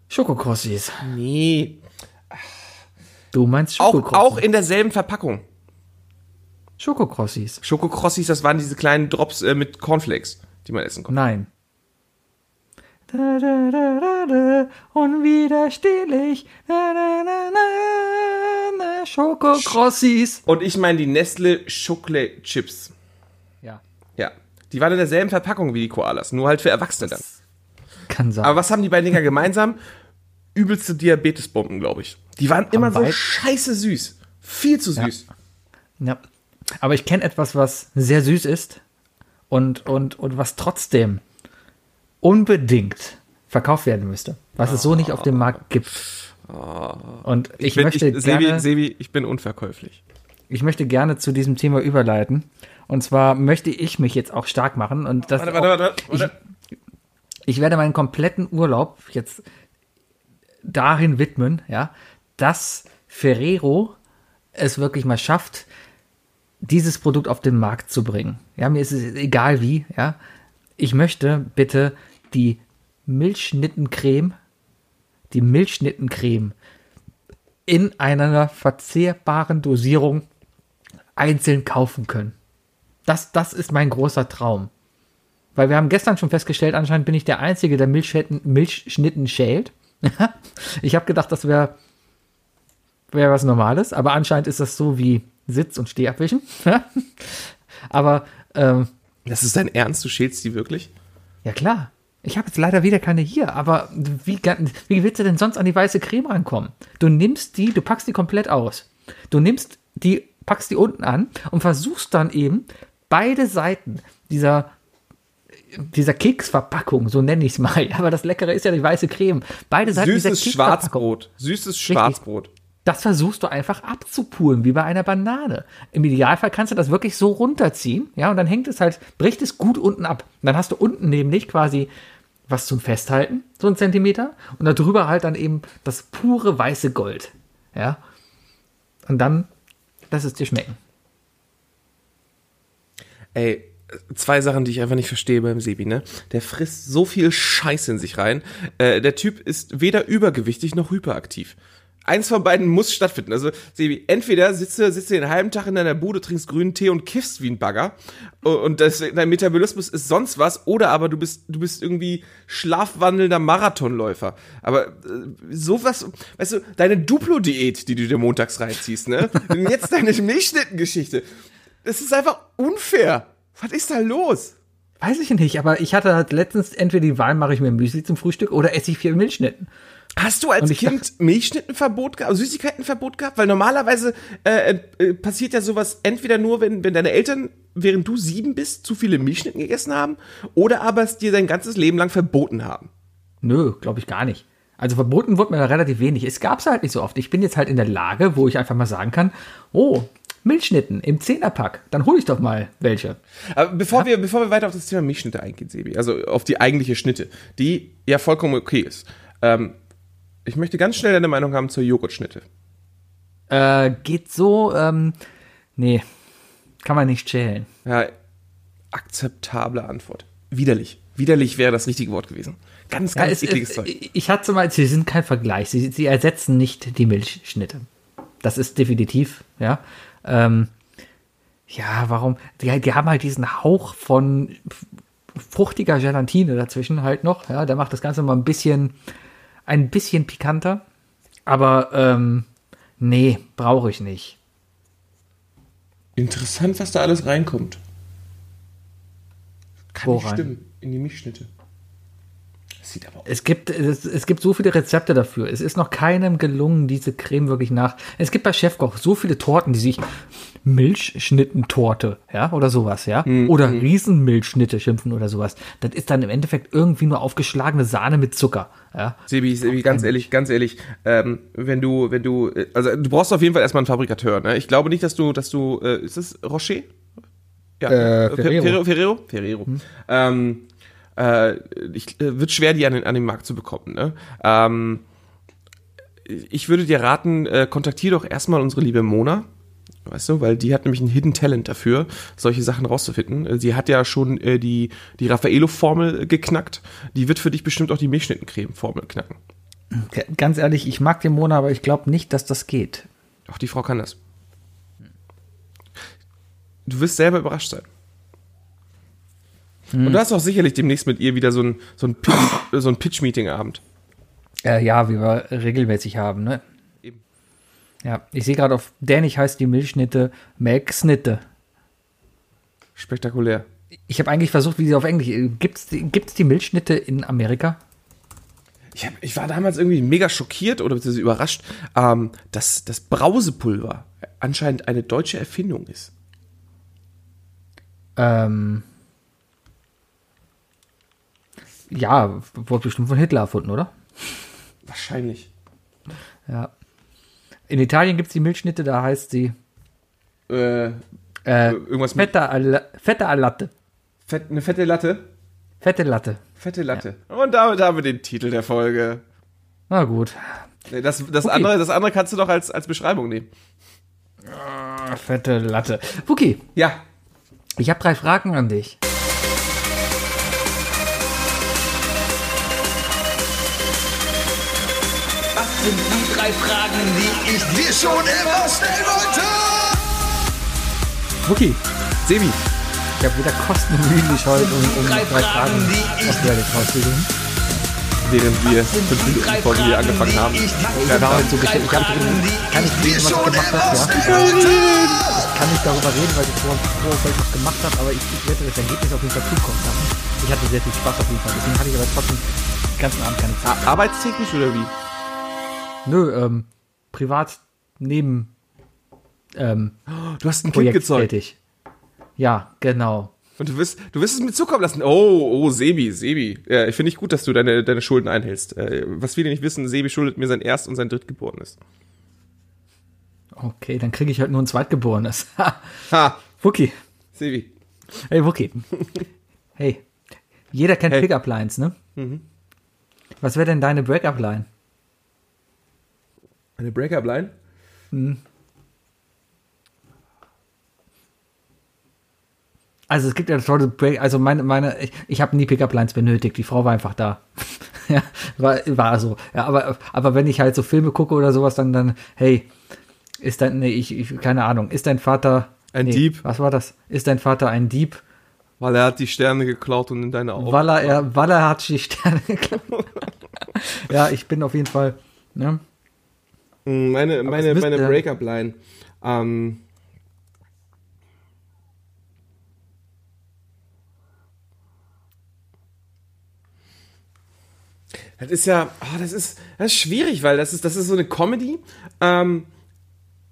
Schokokrossis. Nee. Du meinst Auch, Schokokrossis. auch in derselben Verpackung. Schokokrossis. Schokokrossis, das waren diese kleinen Drops äh, mit Cornflakes, die man essen konnte. Nein. Da, da, da, da, da, unwiderstehlich. Da, da, da, da, da, Schokokrossis. Und ich meine die Nestle Chocolate Chips. Ja, Ja. Die waren in derselben Verpackung wie die Koalas, nur halt für Erwachsene dann. kann sein. Aber was haben die beiden Dinger gemeinsam? Übelste Diabetesbomben, glaube ich. Die waren immer so scheiße süß. Viel zu süß. Ja. Aber ich kenne etwas, was sehr süß ist und, und, und was trotzdem unbedingt verkauft werden müsste. Was es so nicht auf dem Markt gibt. Und ich, bin, möchte ich, Sebi, gerne, Sebi, ich bin unverkäuflich. ich möchte gerne zu diesem Thema überleiten. Und zwar möchte ich mich jetzt auch stark machen. Und das Warte, warte, warte, warte. ich werde meinen kompletten Urlaub jetzt dahin widmen, ja, dass Ferrero es wirklich mal schafft, dieses Produkt auf den Markt zu bringen. Ja, mir ist es egal wie, ja. Ich möchte bitte die Milchschnittencreme, die Milchschnittencreme in einer verzehrbaren Dosierung einzeln kaufen können. Das, das ist mein großer Traum. Weil wir haben gestern schon festgestellt, anscheinend bin ich der Einzige, der Milchschnitten, Milchschnitten schält. ich habe gedacht, das wäre wär was Normales, aber anscheinend ist das so wie Sitz- und Stehabwischen. aber ähm, Das ist dein Ernst? Du schälst die wirklich? ja klar, ich habe jetzt leider wieder keine hier, aber wie, wie willst du denn sonst an die weiße Creme rankommen? Du nimmst die, du packst die komplett aus. Du nimmst die, packst die unten an und versuchst dann eben beide Seiten dieser dieser Keksverpackung, so nenne ich es mal. Aber das Leckere ist ja die weiße Creme. Beide Seiten Süßes. Schwarzbrot. Süßes Schwarzbrot. Das versuchst du einfach abzupulen, wie bei einer Banane. Im Idealfall kannst du das wirklich so runterziehen, ja, und dann hängt es halt, bricht es gut unten ab. Und dann hast du unten nämlich quasi was zum Festhalten, so ein Zentimeter, und darüber halt dann eben das pure weiße Gold, ja. Und dann lass es dir schmecken. Ey, zwei Sachen, die ich einfach nicht verstehe beim Sebi, ne? Der frisst so viel Scheiße in sich rein. Äh, der Typ ist weder übergewichtig noch hyperaktiv. Eins von beiden muss stattfinden. Also, Sebi, entweder sitzt du, sitzt du den halben Tag in deiner Bude, trinkst grünen Tee und kiffst wie ein Bagger. Und das, dein Metabolismus ist sonst was. Oder aber du bist, du bist irgendwie schlafwandelnder Marathonläufer. Aber äh, sowas, weißt du, deine Duplo-Diät, die du dir montags reinziehst, ne? Und jetzt deine Milchschnittengeschichte. Das ist einfach unfair. Was ist da los? Weiß ich nicht, aber ich hatte halt letztens entweder die Wahl, mache ich mir Müsli zum Frühstück oder esse ich vier Milchschnitten. Hast du als Kind Milchschnittenverbot gehabt, Süßigkeitenverbot gehabt? Weil normalerweise äh, äh, passiert ja sowas entweder nur, wenn, wenn deine Eltern, während du sieben bist, zu viele Milchschnitten gegessen haben, oder aber es dir dein ganzes Leben lang verboten haben. Nö, glaube ich gar nicht. Also verboten wurde mir da relativ wenig. Es gab es halt nicht so oft. Ich bin jetzt halt in der Lage, wo ich einfach mal sagen kann, oh, Milchschnitten im Zehnerpack, dann hole ich doch mal welche. Aber bevor, wir, bevor wir weiter auf das Thema Milchschnitte eingehen, Sebi, also auf die eigentliche Schnitte, die ja vollkommen okay ist. Ähm, ich möchte ganz schnell deine Meinung haben zur Joghurtschnitte. Äh, geht so, ähm, nee, kann man nicht schälen. Ja, akzeptable Antwort. Widerlich. Widerlich wäre das richtige Wort gewesen. Ganz, Ja, ganz es, ekliges es, Zeug. ich hatte mal, sie sind kein Vergleich. Sie, sie ersetzen nicht die Milchschnitte. Das ist definitiv, ja. Ähm, ja, warum? Die, die haben halt diesen Hauch von fruchtiger Gelatine dazwischen halt noch. Ja, der macht das Ganze mal ein bisschen, ein bisschen pikanter. Aber ähm, nee, brauche ich nicht. Interessant, was da alles reinkommt. Kann nicht Worein? stimmen. In die Milchschnitte. Sieht aber Es gibt, es, es gibt so viele Rezepte dafür. Es ist noch keinem gelungen, diese Creme wirklich nach. Es gibt bei Chefkoch so viele Torten, die sich Milchschnittentorte, ja, oder sowas, ja, oder Riesenmilchschnitte schimpfen oder sowas. Das ist dann im Endeffekt irgendwie nur aufgeschlagene Sahne mit Zucker, ja. Sebi, Sebi, ganz ehrlich, ganz ehrlich, ähm, wenn du, wenn du, äh, also du brauchst auf jeden Fall erstmal einen Fabrikateur, ne? Ich glaube nicht, dass du, dass du, äh, ist das Rocher? Ja, Äh, Fer- Ferrero. Ferrero, Ferrero, Ferrero. Ähm, äh, ich, äh, wird schwer, die an den, an den Markt zu bekommen, ne? Ähm, ich würde dir raten, äh, kontaktiere doch erstmal unsere liebe Mona. Weißt du, weil die hat nämlich ein Hidden Talent dafür, solche Sachen rauszufinden. Äh, Sie hat ja schon äh, die, die Raffaello-Formel geknackt. Die wird für dich bestimmt auch die Milchschnittencreme-Formel knacken. Ganz ehrlich, ich mag den Mona, aber ich glaube nicht, dass das geht. Auch die Frau kann das. Du wirst selber überrascht sein. Und du hast auch sicherlich demnächst mit ihr wieder so ein, so ein, Pitch, so ein Pitch-Meeting-Abend. Äh, ja, wie wir regelmäßig haben, ne? Eben. Ja, ich sehe gerade auf Dänisch heißt die Milchschnitte Melksnitte. Spektakulär. Ich habe eigentlich versucht, wie sie auf Englisch. Gibt's die, gibt's die Milchschnitte in Amerika? Ich, hab, ich war damals irgendwie mega schockiert oder beziehungsweise überrascht, ähm, dass das Brausepulver anscheinend eine deutsche Erfindung ist. Ähm, ja, wurde bestimmt von Hitler erfunden, oder? Wahrscheinlich. Ja. In Italien gibt's die Milchschnitte, da heißt sie Äh, äh, irgendwas mit Fette, Latte. Fett, eine fette Latte. Fette Latte. Fette Latte. Und damit haben wir den Titel der Folge. Na gut. Das, das, Okay. andere, das andere kannst du doch als, als Beschreibung nehmen. Fette Latte. Okay, Ja. ich habe drei Fragen an dich. Drei Fragen, die ich dir schon immer stellen wollte? Okay, Sebi, ich habe wieder Kosten und Mühen heute, um, um Drei drei Fragen Fragen, die ich- aus Reddit während wir fünf Minuten vor wir angefangen haben. Heute so gestellt, ich habe drin, kann ich reden, was ich gemacht habe, ja. Ich kann nicht darüber reden, weil ich vor Vorfeld was gemacht habe, aber ich, ich werde das Ergebnis auf jeden Fall zukommen lassen. Ich hatte sehr viel Spaß auf jeden Fall, deswegen hatte ich aber trotzdem den ganzen Abend keine Zeit. Arbeitstechnisch oder wie? Nö, ähm, privat neben ähm, Du hast ein Kind Projekt gezeugt. tätig. Ja, genau. Und du wirst, du wirst es mir zukommen lassen. Oh, oh, Sebi, Sebi. Ja, ich finde ich gut, dass du deine, deine Schulden einhältst. Äh, was viele nicht wissen, Sebi schuldet mir sein Erst- und sein Drittgeborenes. Okay, dann kriege ich halt nur ein Zweitgeborenes. Ha, Wookie. Sebi. Hey, Wookie. Hey, jeder kennt Hey. Pickup-Lines, ne? Was wäre denn deine Breakup-Line? Eine Breakup-Line? Also es gibt ja Break, also meine, meine, ich, ich habe nie Pickup-Lines benötigt, die Frau war einfach da. ja, war, war so. Ja, aber, aber wenn ich halt so Filme gucke oder sowas, dann, dann, hey, ist dein, nee, ich, ich keine Ahnung, ist dein Vater Ein nee, Dieb. Was war das? Ist dein Vater ein Dieb? Weil er hat die Sterne geklaut und in deine Augen. Weil er, er, weil er hat die Sterne geklaut. ja, ich bin auf jeden Fall, ne? Meine, meine, meine Breakup-Line. Ähm, das ist ja, oh, das ist, das ist schwierig, weil das ist, das ist so eine Comedy. Ähm,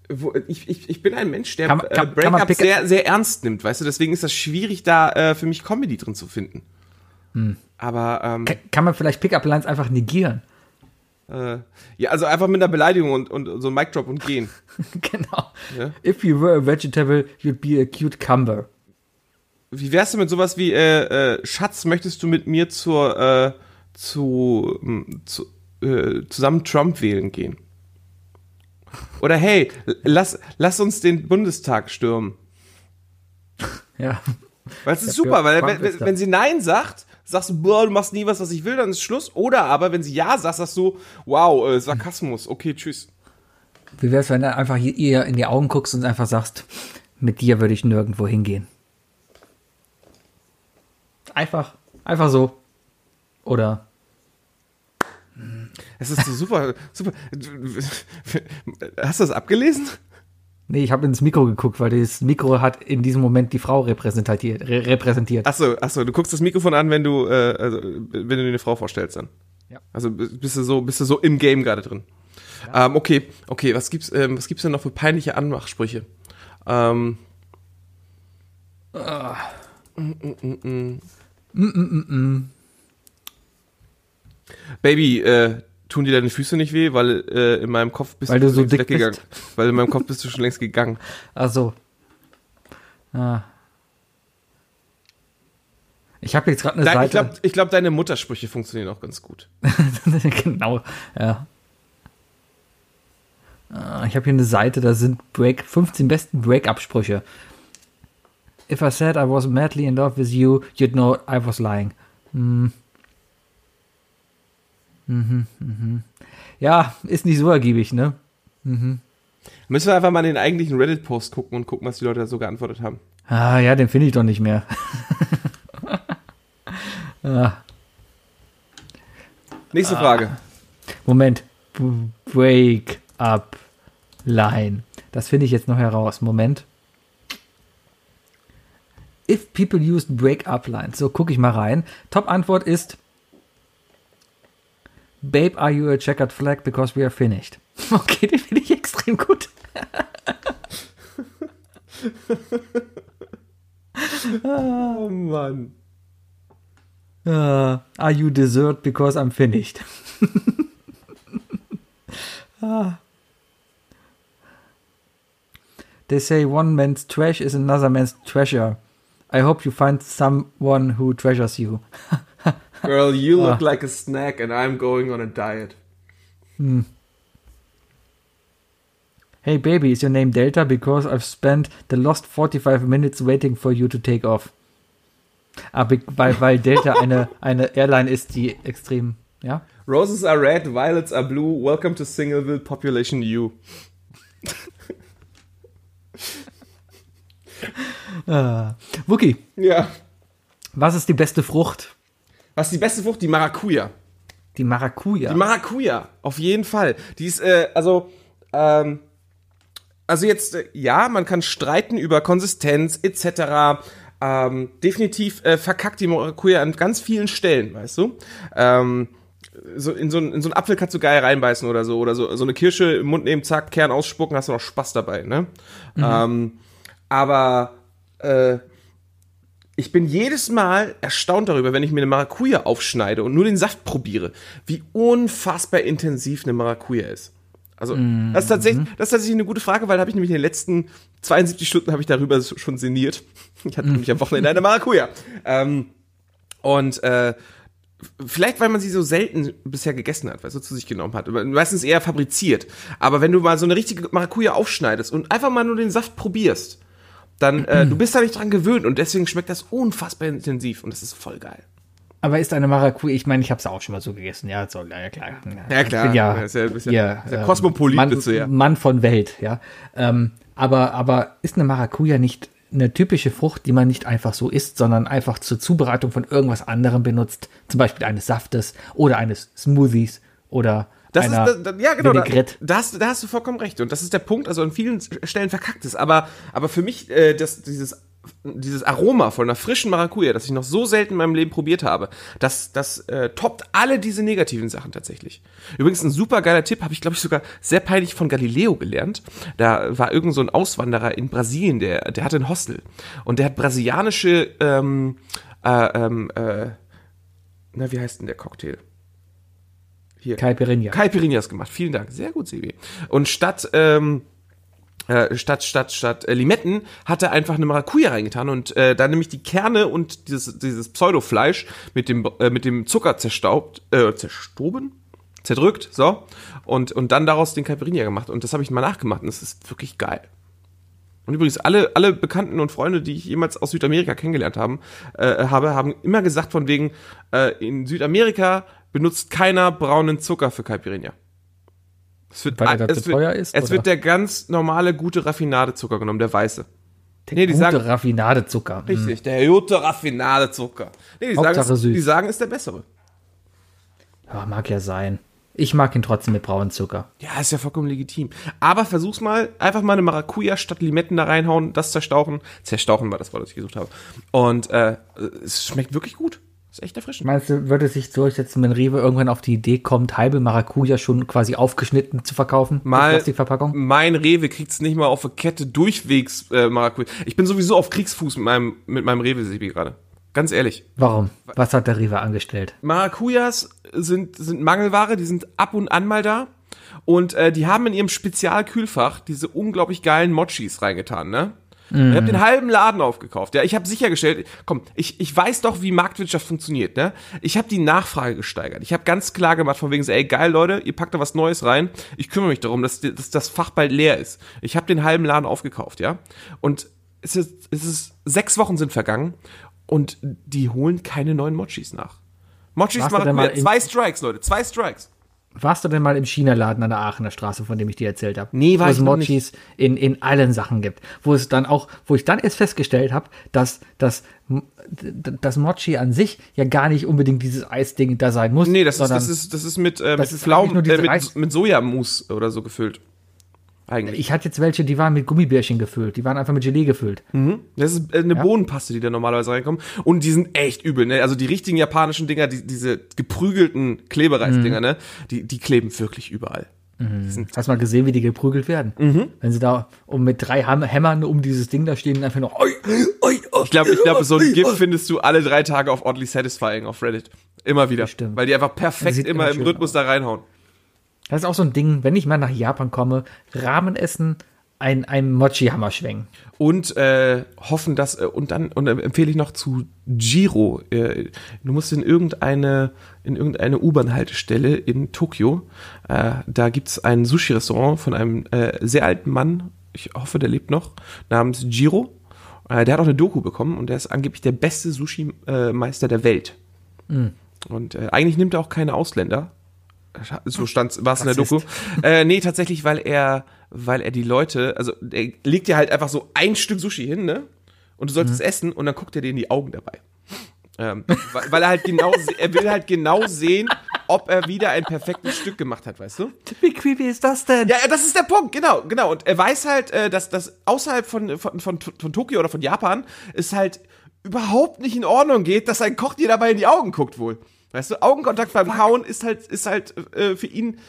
wo, ich, ich, ich bin ein Mensch, der Kann man- kann- äh, kann Breakup sehr, sehr ernst nimmt, weißt du? Deswegen ist das schwierig, da äh, für mich Comedy drin zu finden. Hm. Aber ähm, Ka- Kann man vielleicht Pickup-Lines einfach negieren? Äh, ja, also einfach mit einer Beleidigung und, und so ein Mic Drop und gehen. genau. Ja. If you were a vegetable, you'd be a cute cumber. Wie wär's denn mit sowas wie, äh, äh, Schatz, möchtest du mit mir zur, äh, zu, m, zu äh, zusammen Trump wählen gehen? Oder hey, lass, lass uns den Bundestag stürmen. Ja. Weil es ist super, für weil wenn, wenn sie Nein sagt, sagst du, boah, du machst nie was, was ich will, dann ist Schluss. Oder aber, wenn sie Ja sagt, sagst du, wow, äh, Sarkasmus, okay, tschüss. Wie wär's, wenn du einfach ihr in die Augen guckst und einfach sagst, mit dir würde ich nirgendwo hingehen. Einfach, einfach so. Oder Es ist so super, super. Hast du das abgelesen? Nee, ich habe ins Mikro geguckt, weil das Mikro hat in diesem Moment die Frau repräsentiert. Re repräsentiert. Achso, achso, du guckst das Mikrofon an, wenn du, äh, also, wenn du dir eine Frau vorstellst dann. Ja. Also bist du so, bist du so im Game gerade drin. Ähm, okay, okay, was gibt's, ähm, was gibt's denn noch für peinliche Anmachsprüche? Ähm, Baby, äh, tun dir deine Füße nicht weh, weil äh, in meinem Kopf bist Weil du du so schon längst dick weggegangen. Weil in meinem Kopf bist du schon längst gegangen. Ach so. Ah. Ich habe jetzt gerade eine ich Seite. glaube, ich glaub, deine Muttersprüche funktionieren auch ganz gut. genau, ja. Ah, Ich habe hier eine Seite, da sind Break, 15 besten Break-up-Sprüche. If I said I was madly in love with you, you'd know I was lying. Hm. Mhm, mhm. Ja, ist nicht so ergiebig, ne? Müssen wir einfach mal in den eigentlichen Reddit-Post gucken und gucken, was die Leute da so geantwortet haben. Ah, ja, den finde ich doch nicht mehr. ah, Nächste Frage. Moment. Break up line. Das finde ich jetzt noch heraus. Moment. If people used break up lines. So, gucke ich mal rein. Top-Antwort ist Babe, are you a checkered flag because we are finished? Okay, den finde ich extrem gut. Oh Mann. Uh, are you dessert because I'm finished? Ah. They say one man's trash is another man's treasure. I hope you find someone who treasures you. Girl, you look like a snack and I'm going on a diet. Hey baby, is your name Delta? Because I've spent the lost 45 minutes waiting for you to take off. Ah, weil, weil Delta eine, eine Airline ist, die extrem, ja? Roses are red, violets are blue. Welcome to Singleville Population U. Wookie, Ja. was ist die beste Frucht? Was ist die beste Frucht? Die Maracuja. Die Maracuja. Die Maracuja, auf jeden Fall. Die ist, äh, also, ähm, also jetzt, äh, ja, man kann streiten über Konsistenz etc. Ähm, definitiv äh, verkackt die Maracuja an ganz vielen Stellen, weißt du? Ähm, so in so, ein- in so einen Apfel kannst du geil reinbeißen oder so. Oder so, so eine Kirsche im Mund nehmen, zack, Kern ausspucken, hast du noch Spaß dabei, ne? Ähm, aber, äh, ich bin jedes Mal erstaunt darüber, wenn ich mir eine Maracuja aufschneide und nur den Saft probiere, wie unfassbar intensiv eine Maracuja ist. Also, das ist tatsächlich, das ist tatsächlich eine gute Frage, weil da habe ich nämlich in den letzten 72 Stunden habe ich darüber schon sinniert. Ich hatte nämlich am Wochenende eine Maracuja. Ähm, und äh, vielleicht, weil man sie so selten bisher gegessen hat, weil sie zu sich genommen hat. Meistens eher fabriziert. Aber wenn du mal so eine richtige Maracuja aufschneidest und einfach mal nur den Saft probierst, dann, äh, du bist da nicht dran gewöhnt und deswegen schmeckt das unfassbar intensiv und das ist voll geil. Aber ist eine Maracuja, ich meine, ich habe es auch schon mal so gegessen, ja, so, ja klar. Ja, klar. Ich bin ja, Ist ja- ja- ist ja ähm, Kosmopolit Mann, bist du ja. Mann von Welt, ja. Ähm, aber, aber ist eine Maracuja nicht eine typische Frucht, die man nicht einfach so isst, sondern einfach zur Zubereitung von irgendwas anderem benutzt, zum Beispiel eines Saftes oder eines Smoothies oder Das einer ist, da, da, ja, genau. Da, Vinaigrette. da, hast, da hast du vollkommen recht. Und das ist der Punkt. Also an vielen Stellen verkackt es. Aber, aber für mich, äh, das, dieses, dieses Aroma von einer frischen Maracuja, das ich noch so selten in meinem Leben probiert habe, das, das äh, toppt alle diese negativen Sachen tatsächlich. Übrigens ein super geiler Tipp, habe ich glaube ich sogar sehr peinlich von Galileo gelernt. Da war irgend so ein Auswanderer in Brasilien, der, der hatte ein Hostel. Und der hat brasilianische, ähm, äh, ähm, äh, na, wie heißt denn der Cocktail? Hier. Caipirinha. Caipirinhas gemacht. Vielen Dank. Sehr gut, Sebi. Und statt, ähm, äh, statt, statt, statt äh, Limetten hat er einfach eine Maracuja reingetan und äh, dann nämlich die Kerne und dieses, dieses Pseudofleisch mit dem, äh, mit dem Zucker zerstaubt, äh, zerstoben? Zerdrückt, so. Und, und dann daraus den Caipirinha gemacht. Und das habe ich mal nachgemacht und es ist wirklich geil. Und übrigens, alle, alle Bekannten und Freunde, die ich jemals aus Südamerika kennengelernt haben, äh, habe, haben immer gesagt von wegen, äh, in Südamerika benutzt keiner braunen Zucker für Caipirinha. Es wird, Weil er da es zu wird, teuer ist, Es oder? wird der ganz normale, gute Raffinadezucker genommen, der weiße. Der Nee, die gute sagen- Raffinadezucker. Hm. Richtig, der gute Raffinadezucker. Nee, die sagen, Hauptsache süß. die sagen, ist der bessere. Ja, mag ja sein. Ich mag ihn trotzdem mit braunem Zucker. Ja, ist ja vollkommen legitim. Aber versuch's mal, einfach mal eine Maracuja statt Limetten da reinhauen, das zerstauchen. Zerstauchen war das Wort, das ich gesucht habe. Und äh, es schmeckt wirklich gut. Ist echt erfrischend. Meinst du, würde es sich durchsetzen, wenn Rewe irgendwann auf die Idee kommt, halbe Maracuja schon quasi aufgeschnitten zu verkaufen? Mal, Plastikverpackung? mein Rewe kriegt's nicht mal auf der Kette durchwegs äh, Maracuja. Ich bin sowieso auf Kriegsfuß mit meinem, mit meinem Rewe-Sebi gerade. Ganz ehrlich. Warum? Was hat der Rewe angestellt? Maracujas sind, sind Mangelware, die sind ab und an mal da. Und äh, die haben in ihrem Spezialkühlfach diese unglaublich geilen Mochis reingetan, ne? Ich habe den halben Laden aufgekauft. Ja, ich habe sichergestellt, komm, ich, ich weiß doch, wie Marktwirtschaft funktioniert, ne? Ich habe die Nachfrage gesteigert. Ich habe ganz klar gemacht von wegen so, ey, geil, Leute, ihr packt da was Neues rein. Ich kümmere mich darum, dass, dass das Fach bald leer ist. Ich habe den halben Laden aufgekauft, ja? Und es ist, es ist sechs Wochen sind vergangen und die holen keine neuen Mochis nach. Mochis mal im- Zwei Strikes, Leute, zwei Strikes. Warst du denn mal im China-Laden an der Aachener Straße, von dem ich dir erzählt habe? Nee, war wo ich es Mochis in, in allen Sachen gibt. Wo es dann auch, wo ich dann erst festgestellt habe, dass, dass das Mochi an sich ja gar nicht unbedingt dieses Eisding da sein muss. Nee, das ist, das ist, das ist mit, äh, das mit ist Pflaumen, äh, mit, mit Sojamus oder so gefüllt. Eigentlich. Ich hatte jetzt welche, die waren mit Gummibärchen gefüllt. Die waren einfach mit Gelee gefüllt. Das ist äh, eine Bohnenpaste, die da normalerweise reinkommt. Und die sind echt übel, ne? Also die richtigen japanischen Dinger, die, diese geprügelten Klebereisdinger, ne? Die, die kleben wirklich überall. Sind, Hast du mal gesehen, wie die geprügelt werden? Mhm. Wenn sie da um mit drei Ham Hämmern um dieses Ding da stehen und einfach noch. Oi, oi, oi, ich glaube, ich glaube, so ein GIF findest du alle drei Tage auf Oddly Satisfying auf Reddit. Immer wieder. Bestimmt. Weil die einfach perfekt immer immer im Rhythmus da reinhauen. Das ist auch so ein Ding, wenn ich mal nach Japan komme, Ramen essen, ein, ein Mochi-Hammer schwenken. und äh, hoffen, dass äh, und dann und dann empfehle ich noch zu Jiro. Äh, du musst in irgendeine in irgendeine U-Bahn-Haltestelle in Tokio. Äh, da gibt's ein Sushi-Restaurant von einem äh, sehr alten Mann. Ich hoffe, der lebt noch. Namens Jiro. Äh, der hat auch eine Doku bekommen und der ist angeblich der beste Sushi-Meister der Welt. Und äh, eigentlich nimmt er auch keine Ausländer. So stand war es in der Doku. Äh, nee, tatsächlich, weil er, weil er die Leute, also er legt dir halt einfach so ein Stück Sushi hin, ne? Und du sollst es essen und dann guckt er dir in die Augen dabei. Ähm, weil, weil er halt genau, er will halt genau sehen, ob er wieder ein perfektes Stück gemacht hat, weißt du? Wie creepy ist das denn? Ja, das ist der Punkt, genau, genau. Und er weiß halt, äh, dass das außerhalb von, von, von, von Tokio oder von Japan es halt überhaupt nicht in Ordnung geht, dass ein Koch dir dabei in die Augen guckt wohl. Weißt du, Augenkontakt beim Kauen ist halt, ist halt äh, für ihn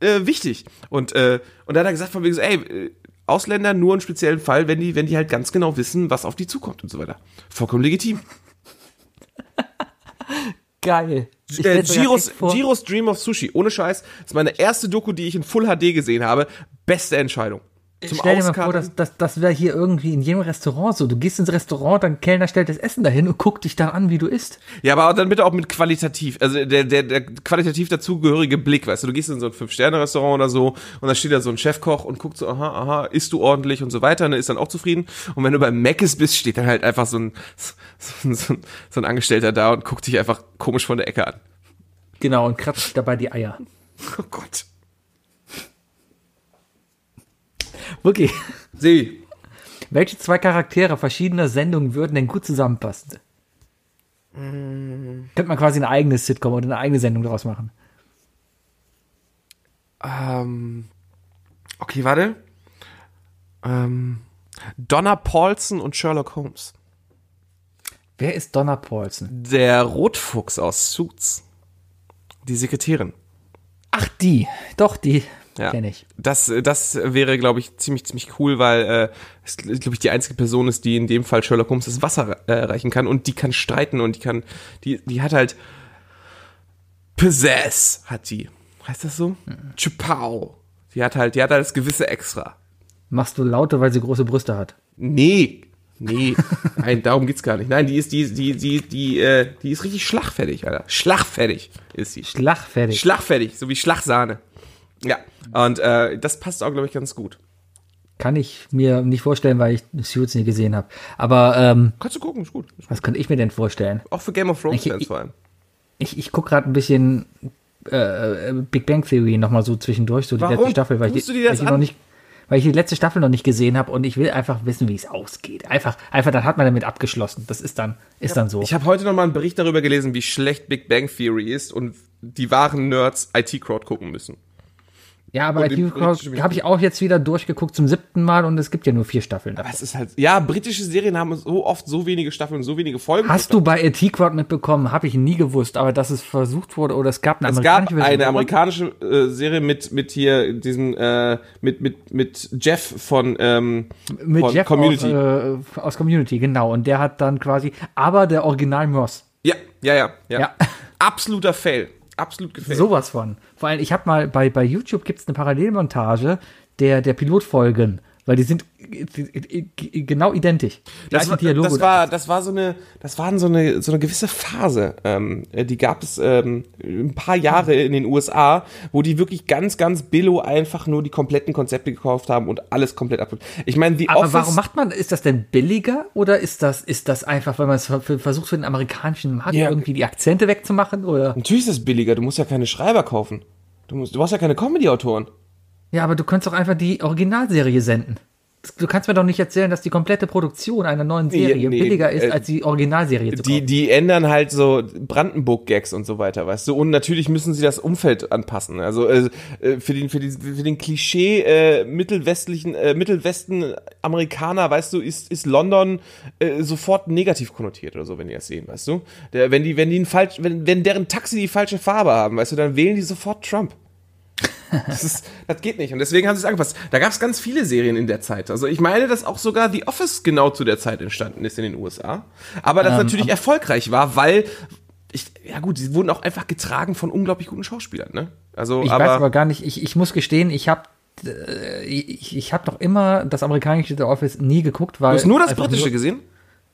äh, wichtig. Und, äh, und da hat er gesagt von wegen so, ey, äh, Ausländer nur in speziellen Fall, wenn die, wenn die halt ganz genau wissen, was auf die zukommt und so weiter. Vollkommen legitim. Geil. Äh, Giros. Giros Dream of Sushi, ohne Scheiß, ist meine erste Doku, die ich in Full HD gesehen habe. Beste Entscheidung. Zum Stell dir mal vor, dass, dass, das wäre hier irgendwie in jedem Restaurant so. Du gehst ins Restaurant, dann Kellner stellt das Essen dahin und guckt dich dann an, wie du isst. Ja, aber dann bitte auch mit qualitativ, also der, der, der qualitativ dazugehörige Blick, weißt du, du gehst in so ein Fünf-Sterne-Restaurant oder so und da steht da so ein Chefkoch und guckt so, aha, aha, isst du ordentlich und so weiter, und ist dann auch zufrieden. Und wenn du beim Mc's bist, steht dann halt einfach so ein, so, so, so ein Angestellter da und guckt dich einfach komisch von der Ecke an. Genau, und kratzt dabei die Eier. Oh Gott. Wirklich. Sebi, Welche zwei Charaktere verschiedener Sendungen würden denn gut zusammenpassen? Könnte man quasi ein eigenes Sitcom oder eine eigene Sendung daraus machen. ähm, okay, warte. Ähm, Donna Paulson und Sherlock Holmes. Wer ist Donna Paulson? Der Rotfuchs aus Suits. Die Sekretärin. Ach, die. Doch, die Ja. kenne ich. Das, das wäre, glaube ich, ziemlich, ziemlich cool, weil äh, es, glaube ich, die einzige Person ist, die in dem Fall Sherlock Holmes das Wasser äh, reichen kann und die kann streiten und die kann, die, die hat halt Possess, hat die. Heißt das so? Chupau. Die hat halt, die hat halt das gewisse Extra. Machst du lauter, weil sie große Brüste hat. Nee. Nee, nein, darum geht's gar nicht. Nein, die ist, die, die, die, die, äh, die ist richtig schlagfertig, Alter. Schlagfertig ist sie. Schlagfertig. Schlagfertig, so wie Schlagsahne. Ja, und äh, das passt auch, glaube ich, ganz gut. Kann ich mir nicht vorstellen, weil ich Suits nie gesehen habe. Aber ähm, Kannst du gucken, ist gut. Ist gut. was könnte ich mir denn vorstellen? Auch für Game of Thrones Ich- Fans ich- vor allem. Ich, ich gucke gerade ein bisschen äh, Big Bang Theory nochmal so zwischendurch, so die Warum? letzte Staffel, weil ich, Tust die, weil ich noch nicht, weil ich die letzte Staffel noch nicht gesehen habe und ich will einfach wissen, wie es ausgeht. Einfach, einfach, dann hat man damit abgeschlossen. Das ist dann, ist dann so. Ich habe heute noch mal einen Bericht darüber gelesen, wie schlecht Big Bang Theory ist und die wahren Nerds IT-Crowd gucken müssen. Ja, aber IT britische- habe ich auch jetzt wieder durchgeguckt zum siebten Mal und es gibt ja nur vier Staffeln. davon. Das ist halt, ja, britische Serien haben so oft so wenige Staffeln und so wenige Folgen. Hast du bei Crowd mitbekommen? Habe ich nie gewusst, aber dass es versucht wurde oder es gab eine es gab amerikanische Version. eine amerikanische äh, Serie mit mit hier diesem äh, mit mit mit Jeff von ähm, mit von Jeff Community. Aus, äh, aus Community, genau. Und der hat dann quasi, aber der Original Moss. ja, ja, ja, ja, Ja. Absoluter Fail. Absolut gefällt. Sowas von. Vor allem, ich habe mal bei, bei YouTube gibt es eine Parallelmontage der, der Pilotfolgen, weil die sind äh, genau identisch. Das war, Dialoge das war, das war so eine, das waren so eine, so eine gewisse Phase. Ähm, äh, die gab es ähm, ein paar Jahre in den USA, wo die wirklich ganz, ganz billo einfach nur die kompletten Konzepte gekauft haben und alles komplett ab. Ich meine, die Aber Office. warum macht man, ist das denn billiger oder ist das, ist das einfach, weil man es versucht für den amerikanischen Markt Ja. irgendwie die Akzente wegzumachen oder? Natürlich ist es billiger. Du musst ja keine Schreiber kaufen. Du musst, du brauchst ja keine Comedy-Autoren. Ja, aber du könntest doch einfach die Originalserie senden. Du kannst mir doch nicht erzählen, dass die komplette Produktion einer neuen Serie nee, billiger ist, äh, als die Originalserie zu Die, kaufen. die ändern halt so Brandenburg-Gags und so weiter, weißt du. Und natürlich müssen sie das Umfeld anpassen. Also äh, äh, für den für den für den Klischee äh, mittelwestlichen äh, Mittelwesten Amerikaner, weißt du, ist ist London äh, sofort negativ konnotiert oder so, wenn die das sehen, weißt du. Der, wenn die wenn die einen falsch wenn wenn deren Taxi die falsche Farbe haben, weißt du, dann wählen die sofort Trump. Das, ist, das geht nicht. Und deswegen haben sie es angepasst. Da gab es ganz viele Serien in der Zeit. Also ich meine, dass auch sogar The Office genau zu der Zeit entstanden ist in den USA. Aber das natürlich erfolgreich war, weil, ich, ja gut, sie wurden auch einfach getragen von unglaublich guten Schauspielern. Ne? Also, Ich aber, weiß aber gar nicht, ich, ich muss gestehen, ich habe ich, ich habe doch immer das amerikanische The Office nie geguckt, weil du hast nur das britische nur- gesehen?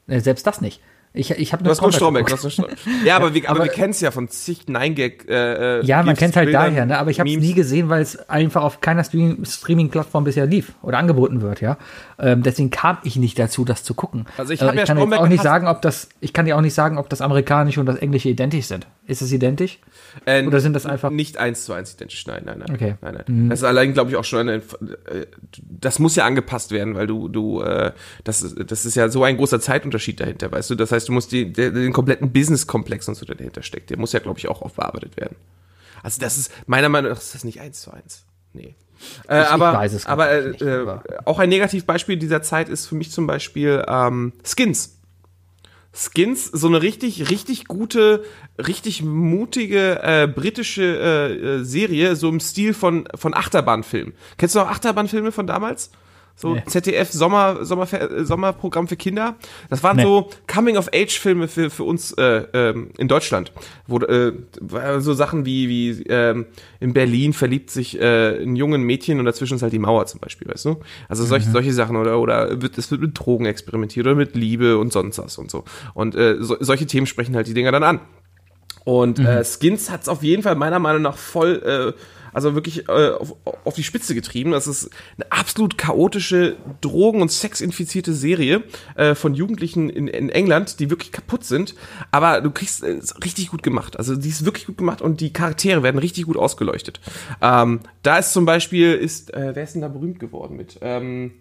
Äh, selbst das nicht. Ich, ich habe nur Stromberg. nur Stromberg. Ja, aber wir, aber wir kennen es ja von zig Nein-Gag. Äh, Ja, man kennt halt Bildern, daher, ne? aber ich habe es nie gesehen, weil es einfach auf keiner Stream Streaming-Plattform bisher lief oder angeboten wird, ja. Ähm, deswegen kam ich nicht dazu, das zu gucken. Also ich Äh, hab ja kann Stromberg auch nicht sagen, ob das, ich kann dir auch nicht sagen, ob das amerikanische und das englische identisch sind. Ist es identisch? Äh, Oder sind das einfach- Nicht eins zu eins identisch, nein, nein, nein. Okay. Mhm. Nein, nein. Das ist allein, glaube ich, auch schon eine, äh, das muss ja angepasst werden, weil du, du, äh, das, ist- das ist ja so ein großer Zeitunterschied dahinter, weißt du? Das heißt, du musst die, den kompletten Business-Komplex und so, der dahinter steckt, der muss ja, glaube ich, auch aufbearbeitet werden. Also das ist, meiner Meinung nach, ist das nicht eins zu eins. Nee. Äh, ich aber es aber, nicht, äh, aber- auch ein Negativbeispiel dieser Zeit ist für mich zum Beispiel ähm, Skins. Skins, so eine richtig, richtig gute, richtig mutige äh, britische äh, äh, Serie, so im Stil von, von Achterbahnfilmen. Kennst du noch Achterbahnfilme von damals? So Nee. ZDF Sommer, Sommer, äh, Sommerprogramm für Kinder. Das waren Nee. so Coming-of-Age-Filme für, für uns äh, ähm, in Deutschland. Wo, äh, so Sachen wie, wie ähm, in Berlin verliebt sich äh, ein jungen Mädchen und dazwischen ist halt die Mauer zum Beispiel, weißt du? Also solche, solche Sachen oder oder wird, es wird mit Drogen experimentiert oder mit Liebe und sonst was und so. Und äh, so, solche Themen sprechen halt die Dinger dann an. Und äh, Skins hat es auf jeden Fall meiner Meinung nach voll, äh, also wirklich äh, auf, auf die Spitze getrieben. Das ist eine absolut chaotische, drogen- und sexinfizierte Serie äh, von Jugendlichen in, in England, die wirklich kaputt sind. Aber du kriegst äh, ist richtig gut gemacht. Also die ist wirklich gut gemacht und die Charaktere werden richtig gut ausgeleuchtet. Ähm, da ist zum Beispiel, ist, äh, wer ist denn da berühmt geworden mit? Ähm,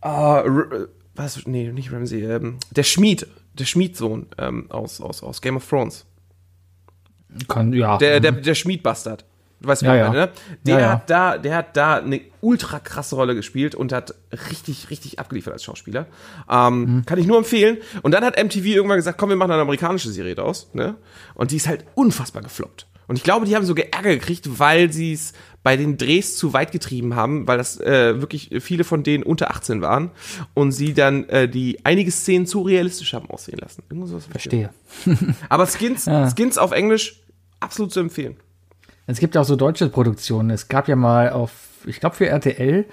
Ah, R- was? Nee, nicht Ramsey. Ähm, der Schmied, der Schmiedsohn ähm, aus, aus, aus Game of Thrones. Kann, ja. Der, der, der Schmiedbastard. Du weißt, wie Ja, ich ja. meine, ne? Der Ja, hat da, der hat da eine ultra krasse Rolle gespielt und hat richtig, richtig abgeliefert als Schauspieler. Ähm, Mhm. Kann ich nur empfehlen. Und dann hat MTV irgendwann gesagt, komm, wir machen eine amerikanische Serie draus, ne? Und die ist halt unfassbar gefloppt. Und ich glaube, die haben sogar Ärger gekriegt, weil sie es bei den Drehs zu weit getrieben haben, weil das äh, wirklich viele von denen unter 18 waren und sie dann äh, die einige Szenen zu realistisch haben aussehen lassen. Irgendwas was Verstehe. Aber Skins, Ja. Skins auf Englisch absolut zu empfehlen. Es gibt ja auch so deutsche Produktionen. Es gab ja mal auf, ich glaube für RTL,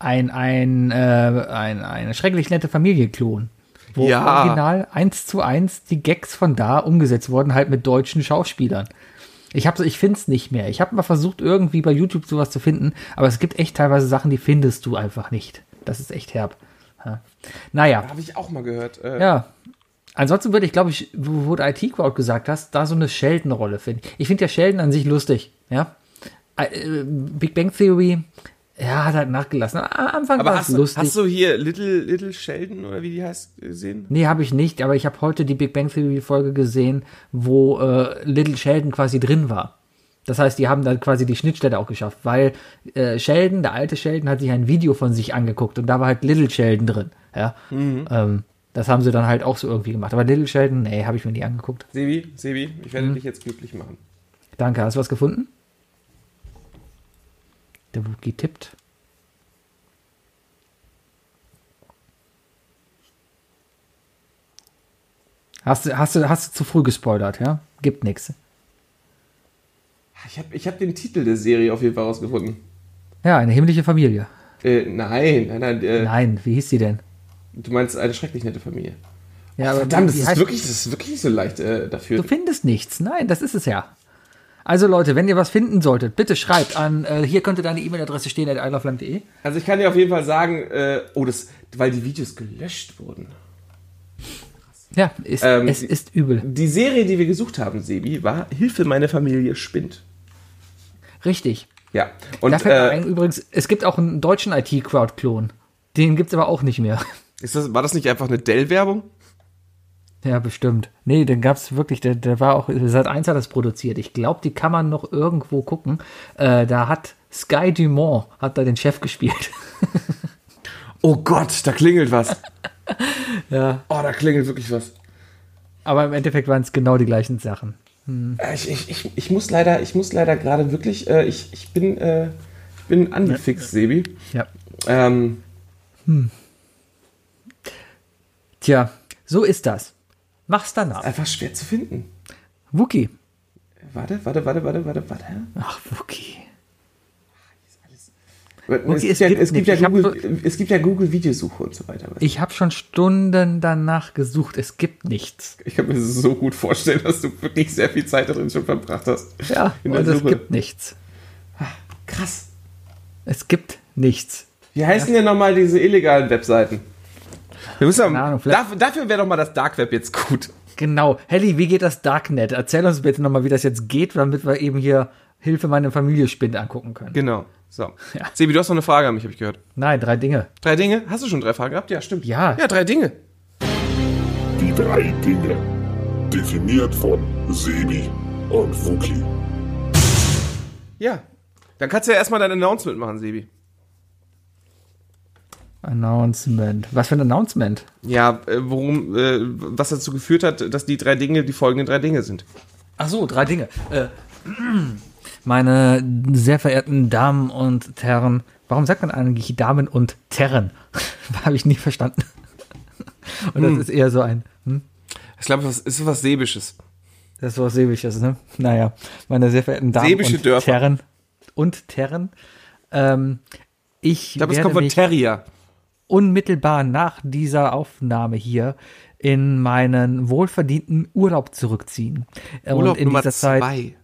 ein, ein, äh, ein, eine schrecklich nette Familie-Klon. Wo Ja. original eins zu eins die Gags von da umgesetzt wurden, halt mit deutschen Schauspielern. Ich habe, ich finde es nicht mehr. Ich habe mal versucht, irgendwie bei YouTube sowas zu finden, aber es gibt echt teilweise Sachen, die findest du einfach nicht. Das ist echt herb. Ja. Naja. Habe ich auch mal gehört. Äh, Ja. Ansonsten würde ich, glaube ich, wo, du IT-Crowd gesagt hast, da so eine Sheldon-Rolle finden. Ich finde ja Sheldon an sich lustig, ja. Äh, Big Bang Theory, ja, hat halt nachgelassen. Am Anfang war es lustig. hast du hier Little, Little Sheldon oder wie die heißt gesehen? nee, habe ich nicht, aber ich habe heute die Big Bang Theory-Folge gesehen, wo äh, Little Sheldon quasi drin war. Das heißt, die haben dann quasi die Schnittstelle auch geschafft, weil äh, Sheldon, der alte Sheldon, hat sich ein Video von sich angeguckt und da war halt Little Sheldon drin. Ja. Ähm, das haben sie dann halt auch so irgendwie gemacht. Aber Little Sheldon, nee, habe ich mir nie angeguckt. Sebi, Sebi, ich Mhm. werde dich jetzt glücklich machen. Danke, hast du was gefunden? Der Wookie tippt. Hast du, hast du, hast du zu früh gespoilert, ja? Gibt nix. Ich habe ich hab den Titel der Serie auf jeden Fall rausgefunden. Ja, eine himmlische Familie. Äh, nein, nein, nein. Äh, Nein, wie hieß sie denn? Du meinst eine schrecklich nette Familie. Ja, aber Verdammt, das ist, wirklich, das ist wirklich nicht so leicht äh, dafür. Du findest nichts. Nein, das ist es ja. Also Leute, wenn ihr was finden solltet, bitte schreibt an, äh, hier könnte deine E-Mail-Adresse stehen, at isleofland.de. Also ich kann dir auf jeden Fall sagen, äh, oh, das, weil die Videos gelöscht wurden. Ja, ist, Ähm, es ist übel. Die Serie, die wir gesucht haben, Sebi, war Hilfe, meine Familie spinnt. Richtig. Ja. Und da fällt äh, ein, übrigens, es gibt auch einen deutschen IT-Crowd-Klon. Den gibt's aber auch nicht mehr. Ist das, war das nicht einfach eine Dell-Werbung? Ja, bestimmt. Nee, den gab's wirklich, der, der war auch, seit eins hat das produziert. Ich glaube, die kann man noch irgendwo gucken. Äh, da hat Sky Dumont, hat da den Chef gespielt. Oh Gott, da klingelt was. ja. Oh, da klingelt wirklich was. Aber im Endeffekt waren es genau die gleichen Sachen. Äh, Ich, ich, ich, ich muss leider, ich muss leider gerade wirklich, äh, ich, ich bin, äh, bin angefixt, Sebi. Ja. Ähm, Tja, so ist das. Mach's danach. einfach schwer zu finden. Wookie. Warte, warte, warte, warte, warte, warte. Ach, Wookie. Es, gibt es ja, es, gibt ja Google, es gibt ja Google Videosuche und so weiter. Ich habe schon Stunden danach gesucht. Es gibt nichts. Ich kann mir so gut vorstellen, dass du wirklich sehr viel Zeit da drin schon verbracht hast. Ja, und es Suche. gibt nichts. Krass. Es gibt nichts. Wie heißen denn nochmal diese illegalen Webseiten? Wir müssen Keine Ahnung, vielleicht- dafür, dafür wäre doch mal das Dark Web jetzt gut. Genau. Helly, wie geht das Darknet? Erzähl uns bitte nochmal, wie das jetzt geht, damit wir eben hier Hilfe, meine Familie spinnt angucken können. Genau. So. Ja. Sebi, du hast noch eine Frage an mich, habe ich gehört. Nein, drei Dinge. Drei Dinge? Hast du schon drei Fragen gehabt? Ja, stimmt. Ja. Ja, drei Dinge. Die drei Dinge. Definiert von Sebi und Wookie. Ja. Dann kannst du ja erstmal dein Announcement machen, Sebi. Announcement. Was für ein Announcement? Ja, äh, worum, äh, was dazu geführt hat, dass die drei Dinge die folgenden drei Dinge sind. Ach so, drei Dinge. Äh, meine sehr verehrten Damen und Herren, Warum sagt man eigentlich Damen und Terren? Habe ich nie verstanden. Und das Hm. ist eher so ein, hm, Ich glaube, das ist was Säbisches. das ist was Säbisches, ne? Naja, meine sehr verehrten Damen Säbische und Dörfer. Terren und Terren. Ähm, ich Ich glaube, es kommt von Terrier. Unmittelbar nach dieser Aufnahme hier in meinen wohlverdienten Urlaub zurückziehen. Äh, Urlaub und in Nummer dieser Zeit, zwei.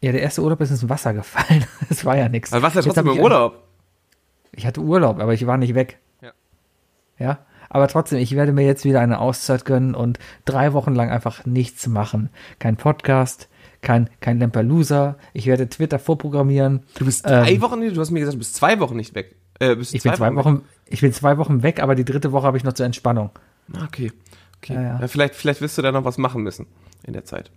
ja, der erste Urlaub ist ins Wasser gefallen. Das war ja nichts. Also was ja Jetzt trotzdem hab im ich- Urlaub. Ich hatte Urlaub, aber ich war nicht weg. Ja. Ja, aber trotzdem, ich werde mir jetzt wieder eine Auszeit gönnen und drei Wochen lang einfach nichts machen. Kein Podcast, kein, kein Lamperloser. Ich werde Twitter vorprogrammieren. Du bist drei Ähm, Wochen, du hast mir gesagt, du bist zwei Wochen nicht weg. Äh, Ich bin zwei weg. Wochen, ich bin zwei Wochen weg, aber die dritte Woche habe ich noch zur Entspannung. Ah, Okay. okay. Ja, ja. Ja, vielleicht, vielleicht wirst du da noch was machen müssen in der Zeit.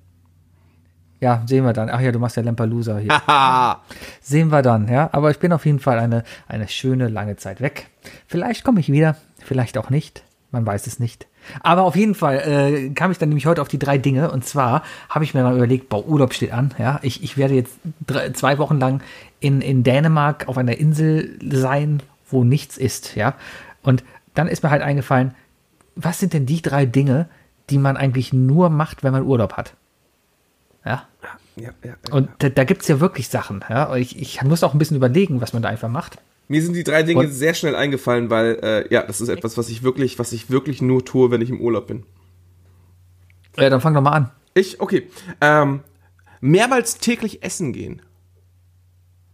Ja, sehen wir dann. Ach ja, du machst ja Lamperloser hier. Sehen wir dann, ja. Aber ich bin auf jeden Fall eine, eine schöne lange Zeit weg. Vielleicht komme ich wieder, vielleicht auch nicht. Man weiß es nicht. Aber auf jeden Fall äh, kam ich dann nämlich heute auf die drei Dinge. Und zwar habe ich mir mal überlegt, boah, Urlaub steht an. Ja, ich, ich werde jetzt drei, zwei Wochen lang in, in Dänemark auf einer Insel sein, wo nichts ist. Ja, und dann ist mir halt eingefallen, was sind denn die drei Dinge, die man eigentlich nur macht, wenn man Urlaub hat? Ja, Ja, ja, ja. und da, da gibt es ja wirklich Sachen. Ja? Ich, ich muss auch ein bisschen überlegen, was man da einfach macht. Mir sind die drei Dinge Und- sehr schnell eingefallen, weil äh, ja, das ist etwas, was ich wirklich, was ich wirklich nur tue, wenn ich im Urlaub bin. Ja, dann fang doch mal an. Ich, okay. Ähm, mehrmals täglich essen gehen.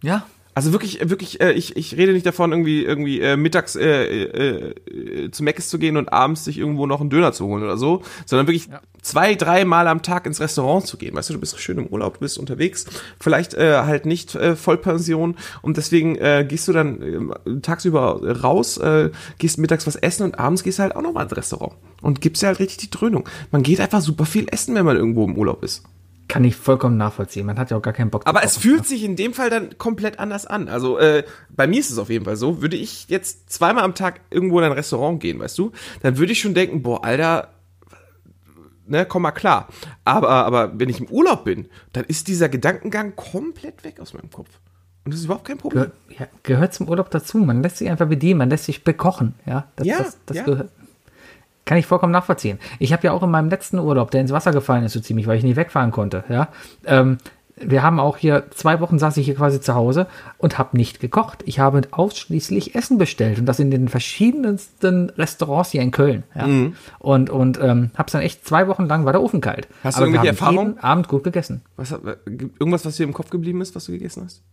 Ja. Also wirklich, wirklich, äh, ich, ich rede nicht davon, irgendwie, irgendwie äh, mittags äh, äh, äh, zu Meckes zu gehen und abends sich irgendwo noch einen Döner zu holen oder so, sondern wirklich zwei, drei Mal am Tag ins Restaurant zu gehen. Weißt du, du bist schön im Urlaub, du bist unterwegs, vielleicht äh, halt nicht äh, Vollpension und deswegen äh, gehst du dann äh, tagsüber raus, äh, gehst mittags was essen und abends gehst du halt auch noch mal ins Restaurant und gibst dir halt richtig die Dröhnung. Man geht einfach super viel essen, wenn man irgendwo im Urlaub ist. Kann ich vollkommen nachvollziehen. Man hat ja auch gar keinen Bock Aber es fühlt sich in dem Fall dann komplett anders an. Also äh, bei mir ist es auf jeden Fall so. Würde ich jetzt zweimal am Tag irgendwo in ein Restaurant gehen, weißt du, dann würde ich schon denken, boah, Alter, ne, komm mal klar. Aber, aber wenn ich im Urlaub bin, dann ist dieser Gedankengang komplett weg aus meinem Kopf. Und das ist überhaupt kein Problem. Gehör, ja, gehört zum Urlaub dazu. Man lässt sich einfach bedienen, man lässt sich bekochen. Ja, das, Ja, das, das ja. gehört. Kann ich vollkommen nachvollziehen. Ich habe ja auch in meinem letzten Urlaub, der ins Wasser gefallen ist, so ziemlich, weil ich nicht wegfahren konnte. Ja, ähm, wir haben auch hier zwei Wochen saß ich hier quasi zu Hause und habe nicht gekocht. Ich habe ausschließlich Essen bestellt und das in den verschiedensten Restaurants hier in Köln. Ja. Mhm. Und und ähm, habe dann echt zwei Wochen lang war der Ofen kalt. Hast du Aber wir irgendwelche haben Erfahrungen? Abend gut gegessen. Was, äh, irgendwas, was dir im Kopf geblieben ist, was du gegessen hast?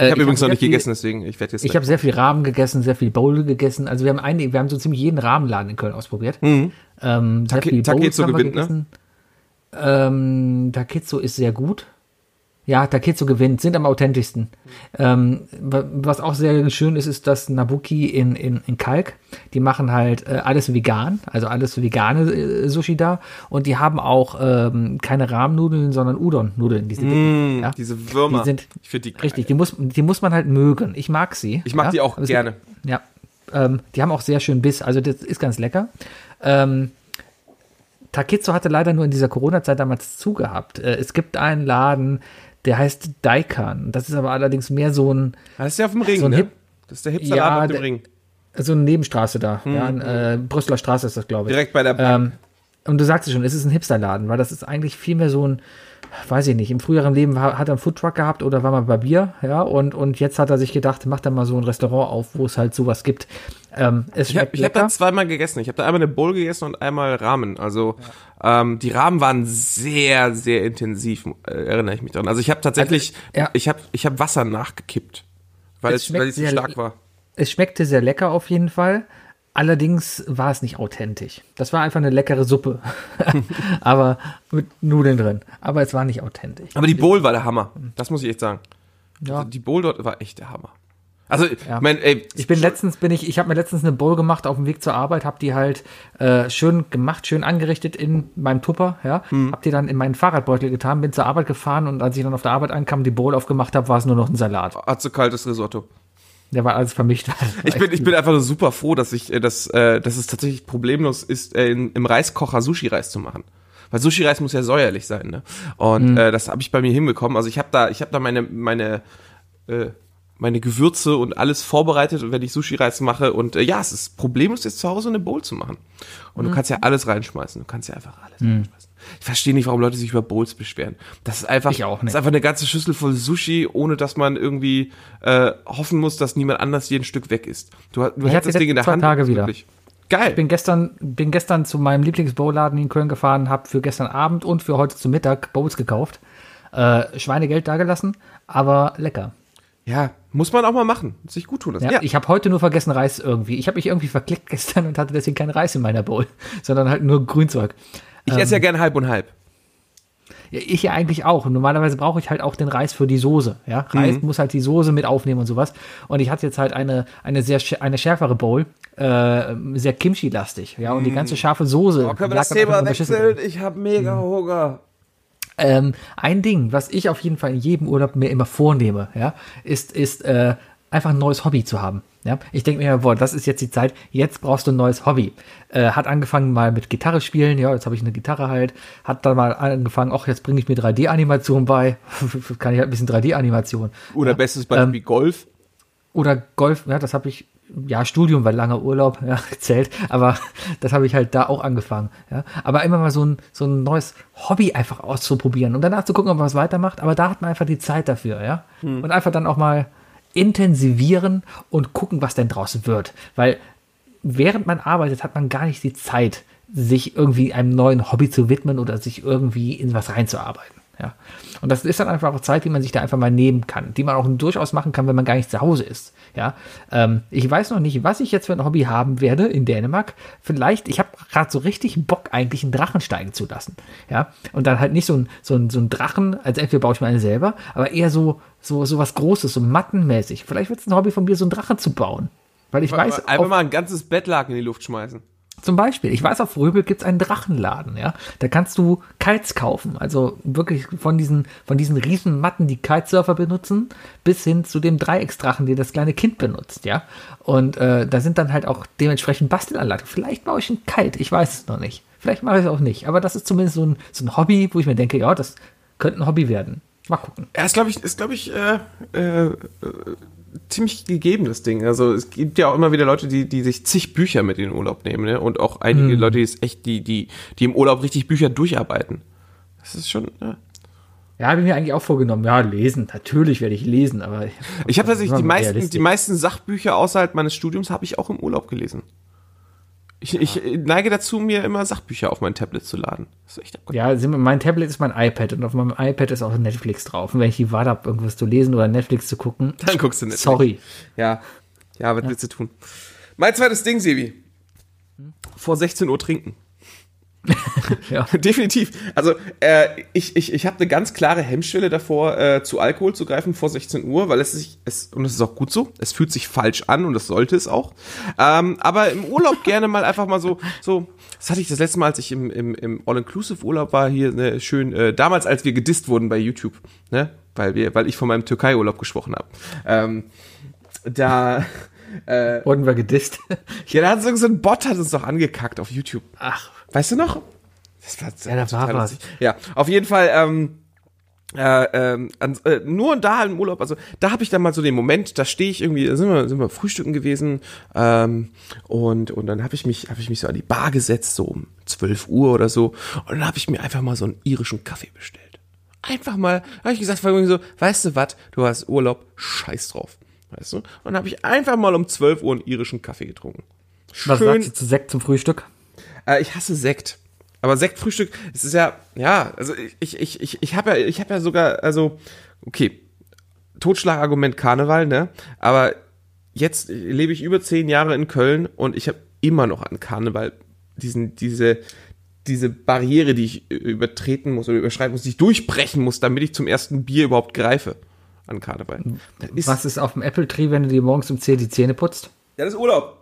Äh, Ich habe übrigens hab noch nicht sehr viel- gegessen, deswegen ich werde jetzt. Ich habe sehr viel Rahmen gegessen, sehr viel Bowl gegessen. Also wir haben einige, wir haben so ziemlich jeden Rahmenladen in Köln ausprobiert. Ähm, sehr Mhm. Take- viel Bowls Takezo haben wir gewinnt, ne? gegessen. Ähm, Takezo ist sehr gut. Ja, Takezo gewinnt, sind am authentischsten. Ähm, wa- was auch sehr schön ist, ist das Nabuki in, in, in Kalk. Die machen halt äh, alles vegan, also alles vegane äh, Sushi da. Und die haben auch ähm, keine Rahmennudeln, sondern Udon-Nudeln. Diese, dicken, ja. diese Würmer. Die sind ich finde die geil. Richtig, die muss, die muss man halt mögen. Ich mag sie. Ich mag ja? die auch gerne. Gibt, ja. Ähm, die haben auch sehr schön Biss. Also das ist ganz lecker. Ähm, Takizo hatte leider nur in dieser Corona-Zeit damals zugehabt. Äh, es gibt einen Laden, der heißt Daikan. Das ist aber allerdings mehr so ein, Ah, Das ist ja auf dem Ring, So ein ne? Hip- Das ist der Hipsterladen Ja, auf dem der- Ring. so eine Nebenstraße da. Ja, an, äh, Brüsseler Straße ist das, glaube ich. Direkt bei der. Ähm, und du sagst es schon, es ist ein Hipsterladen, weil das ist eigentlich viel mehr so ein, weiß ich nicht, im früheren Leben war, hat er einen Foodtruck gehabt oder war mal bei Bier, ja, und, und jetzt hat er sich gedacht, macht er mal so ein Restaurant auf, wo es halt sowas gibt. Ähm, es Ich habe hab da zweimal gegessen. Ich habe da einmal eine Bowl gegessen und einmal Ramen. Also ähm, die Ramen waren sehr, sehr intensiv, äh, erinnere ich mich dran. Also ich habe tatsächlich, Also, ja. ich habe ich hab Wasser nachgekippt, weil Es es, weil es so sehr- stark war. es schmeckte sehr lecker auf jeden Fall. Allerdings war es nicht authentisch. Das war einfach eine leckere Suppe. Aber mit Nudeln drin. Aber es war nicht authentisch. Aber die Bowl war der Hammer. Das muss ich echt sagen. Ja. Also die Bowl dort war echt der Hammer. Also, Ja. ich mein, ey, Ich bin letztens bin ich, ich habe mir letztens eine Bowl gemacht auf dem Weg zur Arbeit, habe die halt äh, schön gemacht, schön angerichtet in meinem Tupper, ja, Hm. hab die dann in meinen Fahrradbeutel getan, bin zur Arbeit gefahren und als ich dann auf der Arbeit ankam, die Bowl aufgemacht habe, war es nur noch ein Salat. hat so kaltes Risotto. Der war alles vermischt. Ich bin, ich bin einfach nur super froh, dass ich, äh, dass, äh, dass es tatsächlich problemlos ist, äh, in, im Reiskocher Sushi-Reis zu machen. Weil Sushi-Reis muss ja säuerlich sein, ne? Und Mhm. äh, das habe ich bei mir hinbekommen. Also ich habe da, ich habe da meine, meine, äh, meine Gewürze und alles vorbereitet und wenn ich Sushi-Reis mache und äh, ja, es ist problemlos jetzt zu Hause eine Bowl zu machen. Und Mhm. du kannst ja alles reinschmeißen. Du kannst ja einfach alles reinschmeißen. Ich verstehe nicht, warum Leute sich über Bowls beschweren. Das ist einfach, Ich auch das nicht. ist einfach eine ganze Schüssel voll Sushi, ohne dass man irgendwie äh, hoffen muss, dass niemand anders jeden Stück weg ist. Du, du hältst hatte das Ding in der zwei Hand. Tage wieder. wirklich Geil. bin gestern, bin gestern zu meinem Lieblingsbowladen in Köln gefahren, habe für gestern Abend und für heute zum Mittag Bowls gekauft. Äh, Schweinegeld dagelassen, aber lecker. Ja, muss man auch mal machen. Sich gut tun. Ja, Ja, Ich habe heute nur vergessen Reis irgendwie. Ich habe mich irgendwie verklickt gestern und hatte deswegen keinen Reis in meiner Bowl, sondern halt nur Grünzeug. ich esse ja gern halb und halb. Ja, Ich ja eigentlich auch. Und normalerweise brauche ich halt auch den Reis für die Soße. Ja, Reis muss halt die Soße mit aufnehmen und sowas. Und ich hatte jetzt halt eine, eine sehr eine schärfere Bowl, äh, sehr Kimchi-lastig. Ja, und die ganze scharfe Soße. einfach nur in der Schüssel drin. Ich habe mega Hunger. Ähm, ein Ding, was ich auf jeden Fall in jedem Urlaub mir immer vornehme, ja, ist, ist äh, einfach ein neues Hobby zu haben. Ja, ich denke mir, boah, das ist jetzt die Zeit, jetzt brauchst du ein neues Hobby. Äh, hat angefangen mal mit Gitarre spielen, ja, jetzt habe ich eine Gitarre halt, hat dann mal angefangen, ach, jetzt bringe ich mir 3D-Animation bei, kann ich halt ein bisschen 3D-Animation. Oder bestes Beispiel Golf. Oder Golf, ja, das habe ich, ja, Studium war langer Urlaub, ja, zählt, aber das habe ich halt da auch angefangen, ja. Aber immer mal so ein, so ein neues Hobby einfach auszuprobieren und danach zu gucken, ob man was weitermacht, aber da hat man einfach die Zeit dafür, ja. Und einfach dann auch mal intensivieren und gucken, was denn draußen wird. Weil während man arbeitet, hat man gar nicht die Zeit, sich irgendwie einem neuen Hobby zu widmen oder sich irgendwie in was reinzuarbeiten. Ja. Und das ist dann einfach auch Zeit, die man sich da einfach mal nehmen kann, die man auch durchaus machen kann, wenn man gar nicht zu Hause ist. Ja. Ähm, ich weiß noch nicht, was ich jetzt für ein Hobby haben werde in Dänemark. Vielleicht, ich habe gerade so richtig Bock, eigentlich einen Drachen steigen zu lassen. Ja. Und dann halt nicht so ein, so ein, so ein Drachen, also entweder baue ich mir einen selber, aber eher so, so, so was Großes, so mattenmäßig. Vielleicht wird es ein Hobby von mir, so einen Drachen zu bauen. Weil ich weiß, Einfach mal ein ganzes Bettlaken in die Luft schmeißen. Zum Beispiel, ich weiß, auf Röbel gibt's einen Drachenladen, ja. Da kannst du Kites kaufen. Also wirklich von diesen, von diesen riesen Matten, die Kitesurfer benutzen, bis hin zu dem Dreiecksdrachen, den das kleine Kind benutzt, ja. Und äh, da sind dann halt auch dementsprechend Bastelanlagen. Vielleicht baue ich einen Kite, ich weiß es noch nicht. Vielleicht mache ich es auch nicht. Aber das ist zumindest so ein, so ein Hobby, wo ich mir denke, ja, das könnte ein Hobby werden. Mal gucken. Ja, ist glaube ich, ist glaube ich äh, äh, äh, ziemlich gegeben das Ding. Also es gibt ja auch immer wieder Leute, die die sich zig Bücher mit in den Urlaub nehmen, ne? Und auch einige Leute, die es echt, die die die im Urlaub richtig Bücher durcharbeiten. Das ist schon. Ja. Ja, habe ich mir eigentlich auch vorgenommen. Ja, lesen. Natürlich werde ich lesen, aber Ich habe tatsächlich die meisten, realistisch. die meisten Sachbücher außerhalb meines Studiums habe ich auch im Urlaub gelesen. Ich, ich neige dazu, mir immer Sachbücher auf mein Tablet zu laden. Ja, mein Tablet ist mein iPad und auf meinem iPad ist auch Netflix drauf. Und wenn ich die Wahl habe, irgendwas zu lesen oder Netflix zu gucken, Dann guckst du nicht. sorry. Ja, ja, was willst du tun? Mein zweites Ding, Sebi. Vor 16 Uhr trinken. Ja. Definitiv. Also äh, ich, ich, ich habe eine ganz klare Hemmschwelle davor, äh, zu Alkohol zu greifen vor 16 Uhr, weil es sich, es, und es ist auch gut so, es fühlt sich falsch an und das sollte es auch. Ähm, aber im Urlaub gerne mal einfach mal so, so, das hatte ich das letzte Mal, als ich im, im, im All-Inclusive-Urlaub war, hier ne, schön, äh, damals, als wir gedisst wurden bei YouTube, ne? Weil wir, weil ich von meinem Türkei-Urlaub gesprochen habe. Ähm, da, Wurden wir gedisst. ja, da hat so so ein Bot hat uns doch angekackt auf YouTube. Ach, Weißt du noch? Das war, Ja, da war was. Ja, auf jeden Fall, ähm, äh, ähm, an, äh, nur da im Urlaub, also da habe ich dann mal so den Moment, da stehe ich irgendwie, da sind wir, sind wir frühstücken gewesen ähm, und, und dann habe ich mich, habe ich mich so an die Bar gesetzt, so um 12 Uhr oder so und dann habe ich mir einfach mal so einen irischen Kaffee bestellt. Einfach mal, habe ich gesagt, irgendwie so, weißt du was, du hast Urlaub, scheiß drauf. Weißt du? Und dann habe ich einfach mal um 12 Uhr einen irischen Kaffee getrunken. was Schön- sagst du zu Sekt zum Frühstück? Äh, ich hasse Sekt. Aber Sektfrühstück, es ist ja, ja, also ich, ich, ich, ich habe ja, ich habe ja sogar, also, okay, Totschlagargument Karneval, ne? Aber jetzt lebe ich über zehn Jahre in Köln und ich habe immer noch an Karneval diesen, diese, diese Barriere, die ich übertreten muss oder überschreiten muss, die ich durchbrechen muss, damit ich zum ersten Bier überhaupt greife an Karneval. Ist, Was ist auf dem Apple Tree, wenn du dir morgens um 10 die Zähne putzt? Ja, das ist Urlaub.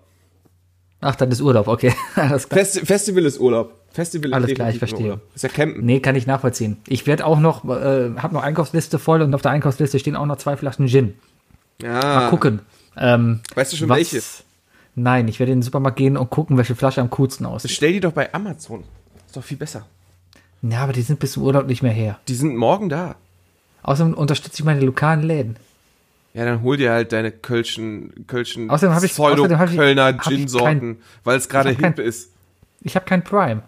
Ach, dann ist Urlaub, okay. Alles klar. Festi Festival ist Urlaub. Festival Alles ist klar, ich verstehe. Urlaub. Ist ja Campen. Nee, kann ich nachvollziehen. Ich werde auch noch, äh, habe noch Einkaufsliste voll und auf der Einkaufsliste stehen auch noch zwei Flaschen Gin. Ja. Mal gucken. Ähm, Weißt du schon was- welche? Nein, ich werde in den Supermarkt gehen und gucken, welche Flasche am coolsten aussieht. Stell die doch bei Amazon. Ist doch viel besser. Ja, aber die sind bis zum Urlaub nicht mehr her. Die sind morgen da. Außerdem unterstütze ich meine lokalen Läden. Ja, dann hol dir halt deine Kölschen, Kölschen Außerdem hab ich- außerdem hab ich- ich Gin-Sorten, weil es gerade hab kein- hip ist. Ich habe kein Prime.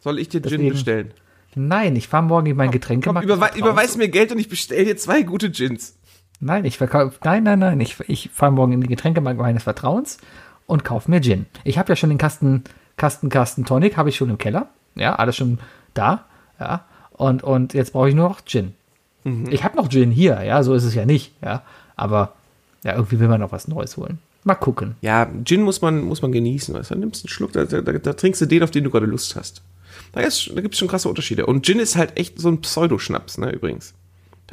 Soll ich dir Gin Deswegen- bestellen? Nein, ich fahre morgen in mein Getränkemarkt. überwe überweis mir Geld und ich bestell dir zwei gute Gins. Nein, ich verkaufe. Nein, nein, nein. Ich, ich fahre morgen in den Getränkemarkt meines Vertrauens und kaufe mir Gin. Ich habe ja schon den Kasten, Kasten, Kasten Tonic, habe ich schon im Keller. Ja, alles schon da. Ja. Und, und jetzt brauche ich nur noch Gin. Ich habe noch Gin hier, ja, so ist es ja nicht, ja. Aber ja, irgendwie will man noch was Neues holen. Mal gucken. Ja, Gin muss man, muss man genießen. Dann nimmst du einen Schluck, da, da, da trinkst du den, auf den du gerade Lust hast. Da, ist- da gibt es schon krasse Unterschiede. Und Gin ist halt echt so ein Pseudoschnaps, ne, übrigens.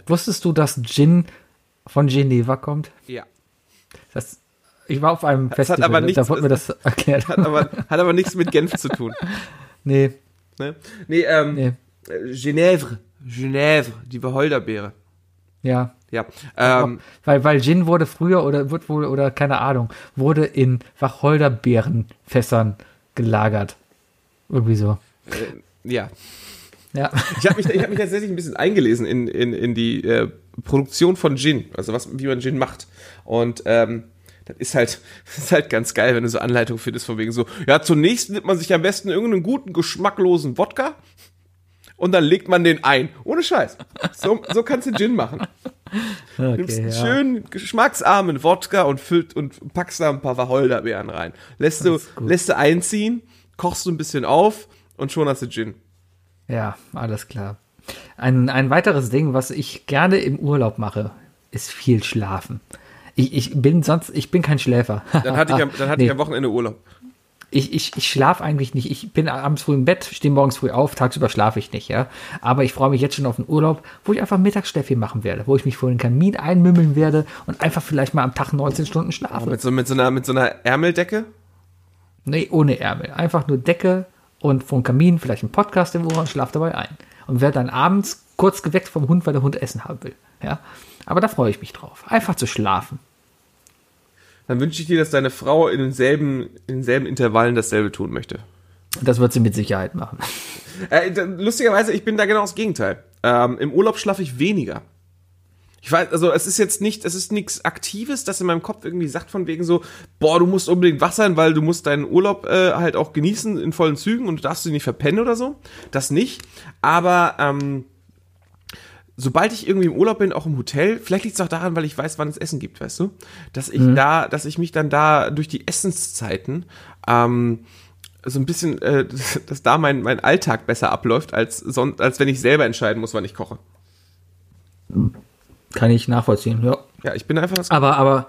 Wusstest du, dass Gin von Geneva kommt? Ja. Das, ich war auf einem hat Festival, aber da nichts- wurde mir das erklärt. Hat aber, hat aber nichts mit Genf zu tun. nee, Ne? Nee, ähm, nee, Genèvre. Genèvre, die Wacholderbeere. ja. Ja. Ähm, Weil, weil Gin wurde früher oder wird wohl, oder keine Ahnung, wurde in Wacholderbeerenfässern gelagert. Irgendwie so. ja. Ja. Ich habe mich, ich hab mich tatsächlich ein bisschen eingelesen in, in, in die äh, Produktion von Gin, also was, wie man Gin macht. Und ähm, das ist halt, das ist halt ganz geil, wenn du so Anleitungen findest, von wegen so, ja, zunächst nimmt man sich am besten irgendeinen guten, geschmacklosen Wodka und dann legt man den ein. Ohne Scheiß. So, so kannst du Gin machen. Nimmst Okay, einen ja. schönen, geschmacksarmen Wodka und füllt und packst da ein paar Wacholderbeeren rein. Lässt du, lässt du einziehen, kochst du ein bisschen auf und schon hast du Gin. ja, alles klar. Ein, ein weiteres Ding, was ich gerne im Urlaub mache, ist viel schlafen. Ich, ich bin sonst, ich bin kein Schläfer. Dann hatte ich am, dann hatte Nee. ich am Wochenende Urlaub. Ich, ich, ich schlafe eigentlich nicht. Ich bin abends früh im Bett, stehe morgens früh auf, tagsüber schlafe ich nicht, ja. Aber ich freue mich jetzt schon auf einen Urlaub, wo ich einfach Mittagsschläfchen machen werde, wo ich mich vor den Kamin einmümmeln werde und einfach vielleicht mal am Tag 19 Stunden schlafe. Mit so, mit so einer, mit so einer Ärmeldecke. Nee, ohne Ärmel. Einfach nur Decke und vom Kamin vielleicht ein Podcast im Ohr und schlaf dabei ein. Und werde dann abends kurz geweckt vom Hund, weil der Hund Essen haben will. Ja. Aber da freue ich mich drauf. Einfach zu schlafen. Dann wünsche ich dir, dass deine Frau in denselben, in denselben Intervallen dasselbe tun möchte. Das wird sie mit Sicherheit machen. Äh, lustigerweise, ich bin da genau das Gegenteil. Ähm, Im Urlaub schlafe ich weniger. Ich weiß, also es ist jetzt nicht, es ist nichts Aktives, das in meinem Kopf irgendwie sagt von wegen so, boah, du musst unbedingt wach sein, weil du musst deinen Urlaub äh, halt auch genießen in vollen Zügen und du darfst ihn nicht verpennen oder so. Das nicht. Aber ähm, sobald ich irgendwie im Urlaub bin, auch im Hotel, vielleicht liegt es auch daran, weil ich weiß, wann es Essen gibt, weißt du, dass ich da, dass ich mich dann da durch die Essenszeiten ähm, so ein bisschen, äh, dass da mein, mein Alltag besser abläuft, als, son als wenn ich selber entscheiden muss, wann ich koche. Kann ich nachvollziehen, ja. Ja, ich bin einfach das. Aber, aber,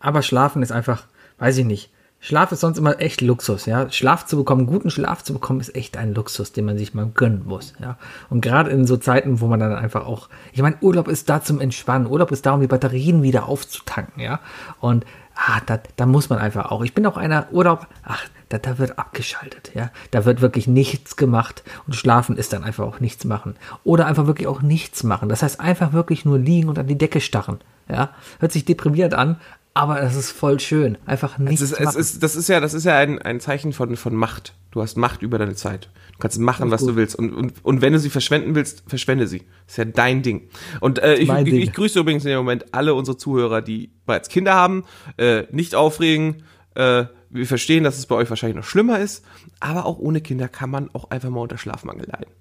aber schlafen ist einfach, weiß ich nicht. Schlaf ist sonst immer echt Luxus, ja. Schlaf zu bekommen, guten Schlaf zu bekommen, ist echt ein Luxus, den man sich mal gönnen muss, ja. Und gerade in so Zeiten, wo man dann einfach auch, ich meine, Urlaub ist da zum Entspannen. Urlaub ist da, um die Batterien wieder aufzutanken, ja. Und, ah, da, da muss man einfach auch. Ich bin auch einer Urlaub, ach, da, da wird abgeschaltet, ja. Da wird wirklich nichts gemacht und schlafen ist dann einfach auch nichts machen. Oder einfach wirklich auch nichts machen. Das heißt einfach wirklich nur liegen und an die Decke starren, ja. Hört sich deprimierend an, aber es ist voll schön. Einfach nichts Es ist, es ist, das ist ja, das ist ja ein, ein Zeichen von, von Macht. Du hast Macht über deine Zeit. Du kannst machen, was du willst. Und, und, und wenn du sie verschwenden willst, verschwende sie. Das ist ja dein Ding. Und äh, ich, ich, ich grüße übrigens in dem Moment alle unsere Zuhörer, die bereits Kinder haben. Äh, nicht aufregen. Äh, wir verstehen, dass es bei euch wahrscheinlich noch schlimmer ist. Aber auch ohne Kinder kann man auch einfach mal unter Schlafmangel leiden.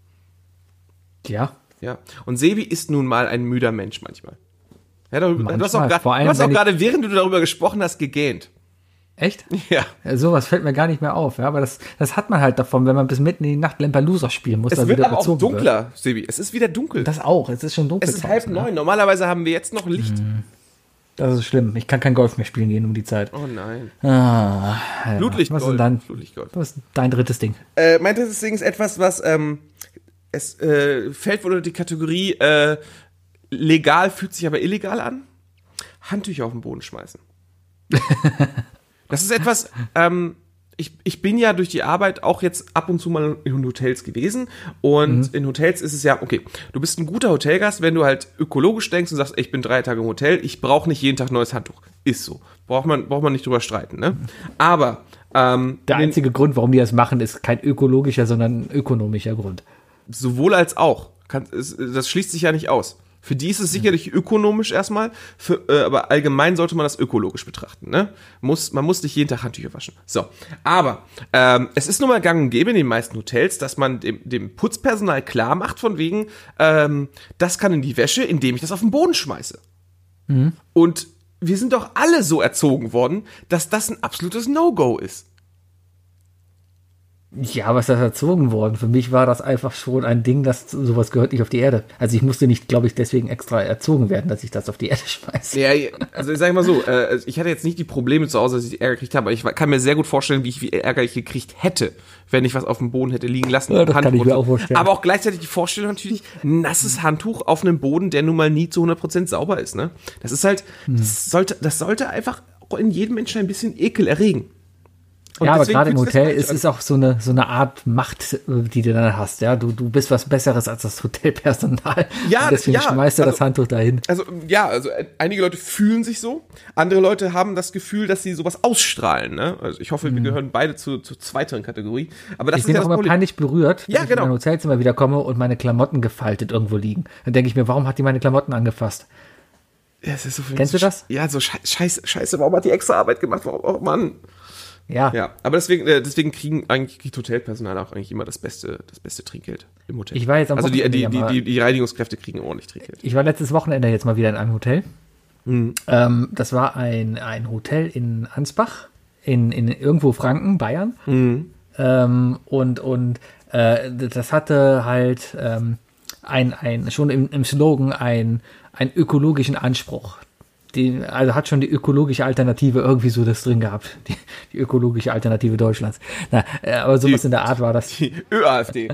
ja. Ja. Und Sebi ist nun mal ein müder Mensch manchmal. Ja, du hast auch Manchmal, grad- vor allem, du hast auch gerade, während du darüber gesprochen hast, gegähnt. Echt? Ja. Ja, sowas fällt mir gar nicht mehr auf, ja. Aber das, das hat man halt davon, wenn man bis mitten in die Nacht Lampelusa spielen muss. Es da wird aber auch bezogen wird. dunkler, Sebi. Es ist wieder dunkel. Das auch, es ist schon dunkel. es ist halb neun. Normalerweise haben wir jetzt noch Licht. Das ist schlimm. Ich kann kein Golf mehr spielen gehen um die Zeit. Oh nein. Ah, ja. Blutlichtgold. Was ist dein, Blutlichtgold. was ist dein drittes Ding? Äh, mein drittes Ding ist etwas, was ähm, es äh, fällt wohl unter die Kategorie äh, legal, fühlt sich aber illegal an. Handtücher auf den Boden schmeißen. das ist etwas, ähm, ich, ich bin ja durch die Arbeit auch jetzt ab und zu mal in Hotels gewesen. Und in Hotels ist es ja, okay, du bist ein guter Hotelgast, wenn du halt ökologisch denkst und sagst, ich bin drei Tage im Hotel, ich brauche nicht jeden Tag neues Handtuch. Ist so. Braucht man, braucht man nicht drüber streiten, ne? Aber ähm, Der in den- einzige Grund, warum die das machen, ist kein ökologischer, sondern ein ökonomischer Grund. Sowohl als auch. Kann, das schließt sich ja nicht aus. Für die ist es sicherlich ökonomisch erstmal, für, äh, aber allgemein sollte man das ökologisch betrachten. Ne? Muss, man muss nicht jeden Tag Handtücher waschen. So, aber ähm, es ist nun mal gang und gäbe in den meisten Hotels, dass man dem, dem Putzpersonal klar macht von wegen, ähm, das kann in die Wäsche, indem ich das auf den Boden schmeiße. Und wir sind doch alle so erzogen worden, dass das ein absolutes No-Go ist. Ja, aber ist das erzogen worden? Für mich war das einfach schon ein Ding, dass sowas gehört nicht auf die Erde. Also ich musste nicht, glaube ich, deswegen extra erzogen werden, dass ich das auf die Erde schmeiße. Ja, also ich sag mal so, äh, ich hatte jetzt nicht die Probleme zu Hause, dass ich Ärger gekriegt habe, aber ich kann mir sehr gut vorstellen, wie ich wie Ärger ich gekriegt hätte, wenn ich was auf dem Boden hätte liegen lassen. Ja, das kann ich mir auch vorstellen. Aber auch gleichzeitig die Vorstellung natürlich, ein nasses Handtuch auf einem Boden, der nun mal nie zu 100% sauber ist, ne? Das ist halt, Hm. das sollte, das sollte einfach in jedem Menschen ein bisschen Ekel erregen. Und ja, aber gerade im das Hotel ist es auch so eine, so eine Art Macht, äh, die du dann hast. Ja, du, du bist was Besseres als das Hotelpersonal. Ja, Und deswegen ja, schmeißt du das also- Handtuch dahin. Also ja, also äh, einige Leute fühlen sich so, andere Leute haben das Gefühl, dass sie sowas ausstrahlen. Ne? Also ich hoffe, wir gehören beide zu, zur zweiteren Kategorie. Aber das Mhm. Ich ist bin ja auch das immer Problem. peinlich berührt, wenn Ja, ich genau. in mein Hotelzimmer wieder komme und meine Klamotten gefaltet irgendwo liegen. Dann denke ich mir, warum hat die meine Klamotten angefasst? Ja, so viel- Kennst du das? Ja, so scheiße, scheiße, scheiße, warum hat die extra Arbeit gemacht? Warum, oh Mann. Ja, Ja, aber deswegen, äh, deswegen kriegen eigentlich kriegt Hotelpersonal auch eigentlich immer das beste, das beste Trinkgeld im Hotel. Ich war jetzt am also die, die, Wochenende die, mal- die, die Reinigungskräfte kriegen ordentlich Trinkgeld. Ich war letztes Wochenende jetzt mal wieder in einem Hotel. Mhm. Ähm, das war ein, ein Hotel in Ansbach, in, in irgendwo Franken, Bayern. Mhm. Ähm, und und äh, das hatte halt ähm, ein, ein, schon im, im Slogan ein, einen ökologischen Anspruch. Die, also hat schon die ökologische Alternative irgendwie so das drin gehabt. Die, die ökologische Alternative Deutschlands. Na, äh, aber sowas Die- in der Art war das. Die ÖAFD.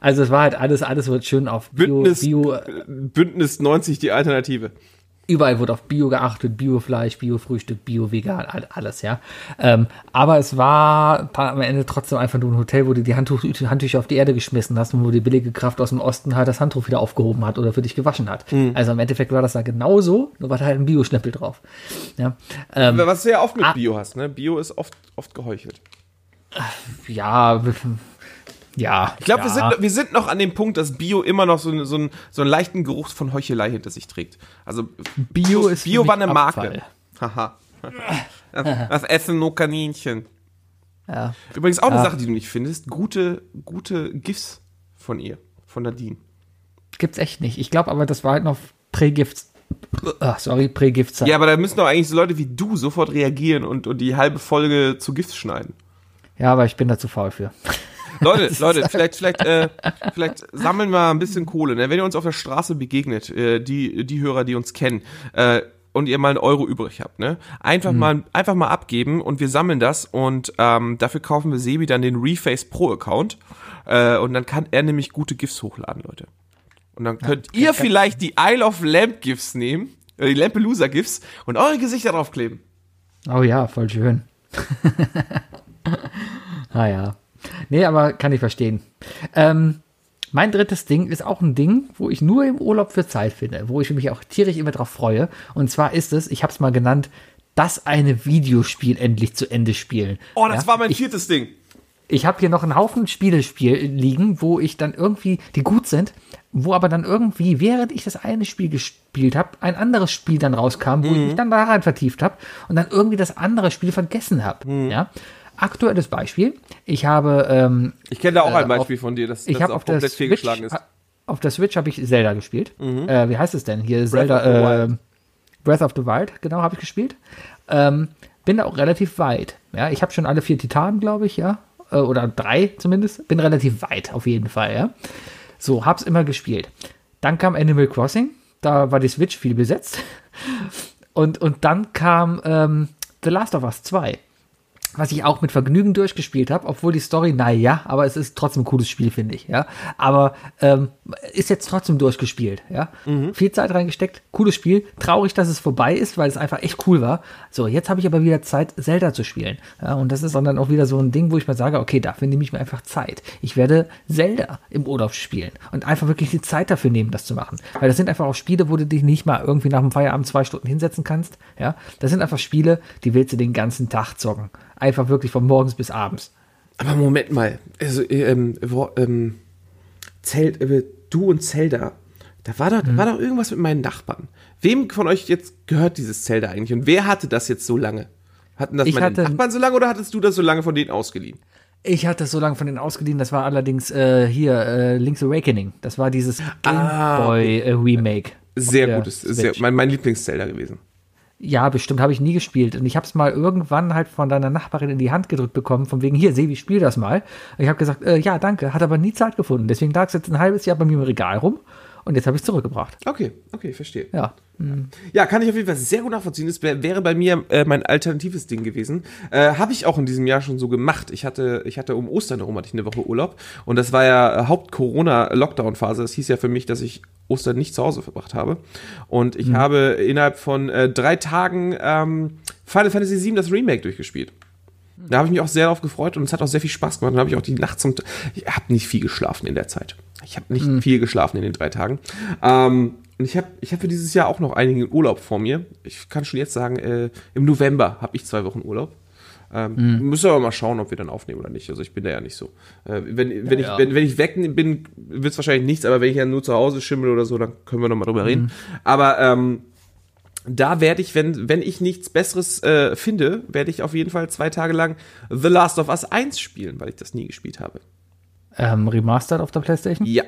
Also es war halt alles, alles wird schön auf Bio, Bündnis, Bio, Bündnis 90 die Alternative. Überall wurde auf Bio geachtet, Biofleisch, Biofrühstück, Bio-Vegan, all- alles, ja. Ähm, aber es war am Ende trotzdem einfach nur ein Hotel, wo du die Handtuch, Handtücher auf die Erde geschmissen hast und wo die billige Kraft aus dem Osten halt das Handtuch wieder aufgehoben hat oder für dich gewaschen hat. Mhm. Also im Endeffekt war das da genauso, nur war da halt ein Bio-Schnippel drauf. Ja, ähm, Was du ja oft mit Ah. Bio hast, ne? Bio ist oft, oft geheuchelt. ja, ja. Ich glaube, ja. wir, sind, wir sind noch an dem Punkt, dass Bio immer noch so, so, einen, so einen leichten Geruch von Heuchelei hinter sich trägt. Also Bio ist Bio war eine Marke. Haha. Das, essen nur Kaninchen. Ja. Übrigens auch eine Ja. Sache, die du nicht findest. Gute, gute GIFs von ihr, von Nadine. Gibt's echt nicht. Ich glaube aber, das war halt noch Prä-Gift. Ah, sorry, Prä-Gift-Zeit. Ja, aber da müssen doch eigentlich so Leute wie du sofort reagieren und, und die halbe Folge zu GIFs schneiden. ja, aber ich bin da zu faul für. Leute, Leute, vielleicht, vielleicht, äh, vielleicht sammeln wir ein bisschen Kohle. Ne? Wenn ihr uns auf der Straße begegnet, äh, die, die Hörer, die uns kennen, äh, und ihr mal einen Euro übrig habt, ne? Einfach mal, einfach mal abgeben und wir sammeln das und ähm, dafür kaufen wir Sebi dann den Reface Pro Account äh, und dann kann er nämlich gute GIFs hochladen, Leute. Und dann könnt ihr vielleicht die Isle of Lamp GIFs nehmen, äh, die Lampelusa GIFs und eure Gesichter draufkleben. Oh ja, voll schön. ah ja. Nee, aber kann ich verstehen. Ähm, mein drittes Ding ist auch ein Ding, wo ich nur im Urlaub für Zeit finde, wo ich mich auch tierisch immer drauf freue. Und zwar ist es, ich habe es mal genannt, das eine Videospiel endlich zu Ende spielen. Oh, das Ja? war mein ich, viertes Ding. ich habe hier noch einen Haufen Spiele spiel liegen, wo ich dann irgendwie, die gut sind, wo aber dann irgendwie, während ich das eine Spiel gespielt habe, ein anderes Spiel dann rauskam, wo ich mich dann daran vertieft habe und dann irgendwie das andere Spiel vergessen habe. Ja? Aktuelles Beispiel. Ich habe ähm, Ich kenne da auch Äh, ein Beispiel von dir, das, ich das auch auf komplett Switch, fehlgeschlagen ist. Mhm. auf der Switch habe ich Zelda gespielt. Äh, wie heißt es denn? Hier Zelda of äh. Breath of the Wild, genau, habe ich gespielt. Ähm, bin da auch relativ weit. Ja, ich habe schon alle vier Titanen, glaube ich, ja. Äh, oder drei zumindest. Bin relativ weit, auf jeden Fall, ja. So, hab's immer gespielt. Dann kam Animal Crossing. Da war die Switch viel besetzt. Und, und dann kam ähm, The Last of Us 2 was ich auch mit Vergnügen durchgespielt habe, obwohl die Story, naja, aber es ist trotzdem ein cooles Spiel, finde ich, ja. Aber ähm, ist jetzt trotzdem durchgespielt, ja. Viel Zeit reingesteckt, cooles Spiel. Traurig, dass es vorbei ist, weil es einfach echt cool war. So, jetzt habe ich aber wieder Zeit, Zelda zu spielen. Ja, und das ist dann auch wieder so ein Ding, wo ich mal sage, okay, dafür nehme ich mir einfach Zeit. Ich werde Zelda im Urlaub spielen und einfach wirklich die Zeit dafür nehmen, das zu machen. Weil das sind einfach auch Spiele, wo du dich nicht mal irgendwie nach dem Feierabend zwei Stunden hinsetzen kannst, ja. Das sind einfach Spiele, die willst du den ganzen Tag zocken. Einfach wirklich von morgens bis abends. Aber Moment mal, also ähm, wo, ähm, Zelt, äh, du und Zelda, Da war doch, da war doch irgendwas mit meinen Nachbarn. Wem von euch jetzt gehört dieses Zelda eigentlich? Und wer hatte das jetzt so lange? Hatten das Ich meine hatte- Nachbarn so lange oder hattest du das so lange von denen ausgeliehen? Ich hatte das so lange von denen ausgeliehen, das war allerdings äh, hier äh, Link's Awakening. Das war dieses Game Ah, Boy äh, Remake. Sehr gutes, sehr, mein, mein Lieblings-Zelda gewesen. Ja, bestimmt habe ich nie gespielt. Und ich habe es mal irgendwann halt von deiner Nachbarin in die Hand gedrückt bekommen, von wegen, hier, Sebi, spiel das mal. Und ich habe gesagt, äh, ja, danke, hat aber nie Zeit gefunden. Deswegen lag es jetzt ein halbes Jahr bei mir im Regal rum und jetzt habe ich es zurückgebracht. Okay, okay, verstehe. Ja. Ja, kann ich auf jeden Fall sehr gut nachvollziehen. Das wär, wäre bei mir äh, mein alternatives Ding gewesen. Äh, Habe ich auch in diesem Jahr schon so gemacht. Ich hatte, ich hatte um Ostern herum hatte ich eine Woche Urlaub und das war ja äh, Haupt-Corona-Lockdown-Phase. Das hieß ja für mich, dass ich Ostern nicht zu Hause verbracht habe. Und ich habe innerhalb von äh, drei Tagen ähm, Final Fantasy VII das Remake durchgespielt. Da habe ich mich auch sehr darauf gefreut und es hat auch sehr viel Spaß gemacht. Und dann habe ich auch die Nacht zum. Ich habe nicht viel geschlafen in der Zeit. Ich habe nicht viel geschlafen in den drei Tagen. Ähm, und ich habe ich hab für dieses Jahr auch noch einigen Urlaub vor mir. Ich kann schon jetzt sagen, äh, im November habe ich zwei Wochen Urlaub. Ähm, Müssen wir aber mal schauen, ob wir dann aufnehmen oder nicht. Also ich bin da ja nicht so. Äh, wenn, wenn, ich, ja. wenn, wenn ich weg bin, wird es wahrscheinlich nichts, aber wenn ich ja nur zu Hause schimmel oder so, dann können wir noch mal drüber reden. Aber ähm, da werde ich, wenn, wenn ich nichts Besseres äh, finde, werde ich auf jeden Fall zwei Tage lang The Last of Us 1 spielen, weil ich das nie gespielt habe. Ähm, remastered auf der Playstation? Ja.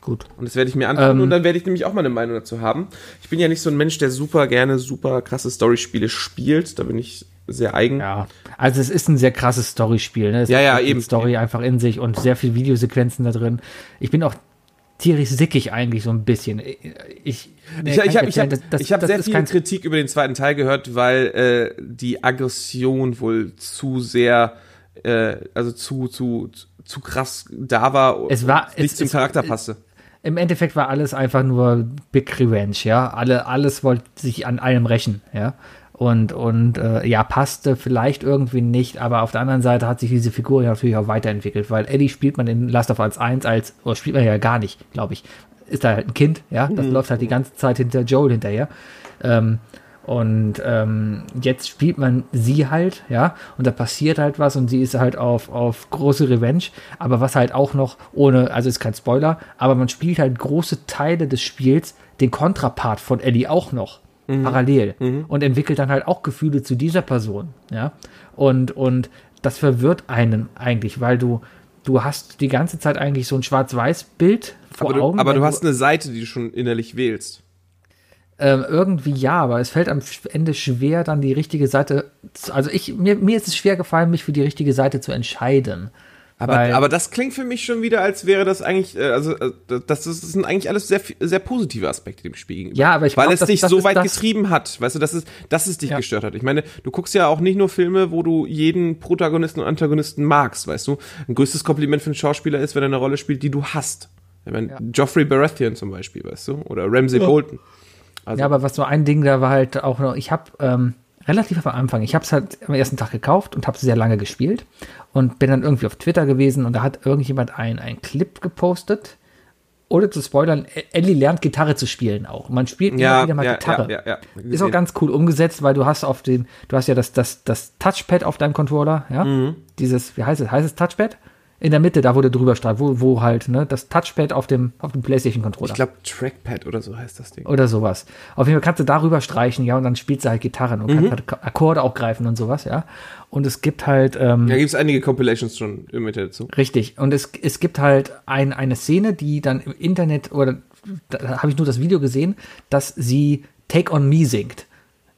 Gut. Und das werde ich mir angucken und dann werde ich nämlich auch mal eine Meinung dazu haben. Ich bin ja nicht so ein Mensch, der super gerne super krasse Storyspiele spielt. Da bin ich sehr eigen. Ja, also es ist ein sehr krasses Storyspiel. Ne? Es Ja, ja, eben, Story einfach in sich und sehr viel Videosequenzen da drin. Ich bin auch tierisch sickig eigentlich so ein bisschen. Ich, Ich, ich habe ich hab, das- ich hab das sehr viel Kritik über den zweiten Teil gehört, weil äh, die Aggression wohl zu sehr, äh, also zu, zu, zu krass da war und Es war- nicht es- zum es- Charakter passte. Im Endeffekt war alles einfach nur Big Revenge, ja. Alle, alles wollte sich an allem rächen, ja. Und, und äh, ja, passte vielleicht irgendwie nicht, aber auf der anderen Seite hat sich diese Figur ja natürlich auch weiterentwickelt, weil Eddie spielt man in Last of Us 1 als, oder spielt man ja gar nicht, glaube ich. Ist da halt ein Kind, ja, das läuft halt die ganze Zeit hinter Joel hinterher. Ähm, und ähm, jetzt spielt man sie halt, ja, und da passiert halt was und sie ist halt auf, auf große Revenge. Aber was halt auch noch ohne, also ist kein Spoiler, aber man spielt halt große Teile des Spiels, den Kontrapart von Ellie auch noch parallel und entwickelt dann halt auch Gefühle zu dieser Person, ja. Und, und das verwirrt einen eigentlich, weil du, du hast die ganze Zeit eigentlich so ein Schwarz-Weiß-Bild vor Aber, du, Augen. aber du hast eine Seite, die du schon innerlich wählst. ähm, irgendwie ja, aber es fällt am Ende schwer, dann die richtige Seite. Zu, also ich, mir, mir ist es schwer gefallen, mich für die richtige Seite zu entscheiden. Aber, Weil- aber das klingt für mich schon wieder, als wäre das eigentlich, äh, also äh, das, das sind eigentlich alles sehr, sehr positive Aspekte dem Spiel gegenüber. Ja, aber ich Weil glaub, es das- dich das so weit das- getrieben hat, weißt du, dass es, dass es dich Ja. gestört hat. Ich meine, du guckst ja auch nicht nur Filme, wo du jeden Protagonisten und Antagonisten magst, weißt du. Ein größtes Kompliment für einen Schauspieler ist, wenn er eine Rolle spielt, die du hast. Ich meine, Joffrey Baratheon zum Beispiel, weißt du, oder Ramsay Bolton. Also, Ja, aber was so ein Ding da war halt auch noch, ich habe ähm, relativ am Anfang, ich habe es halt am ersten Tag gekauft und habe es sehr lange gespielt und bin dann irgendwie auf Twitter gewesen und da hat irgendjemand ein, ein Clip gepostet. Ohne zu spoilern, Ellie lernt Gitarre zu spielen auch. Man spielt immer ja, wieder mal ja, Gitarre. ja. Ist auch ganz cool umgesetzt, weil du hast auf dem, du hast ja das, das, das Touchpad auf deinem Controller, ja. Mhm. Dieses, wie heißt es? Heißt es Touchpad? In der Mitte, da wo der drüber strahlt, wo, wo halt, ne, das Touchpad auf dem, auf dem PlayStation-Controller. Ich glaube, Trackpad oder so heißt das Ding. Oder sowas. Auf jeden Fall kannst du darüber streichen, ja, und dann spielst du halt Gitarren und Mhm. kannst halt Akkorde auch greifen und sowas, ja. Und es gibt halt, ähm, Da gibt es einige Compilations schon im Internet dazu. Richtig. Und es, es gibt halt ein, eine Szene, die dann im Internet, oder da habe ich nur das Video gesehen, dass sie Take on Me singt.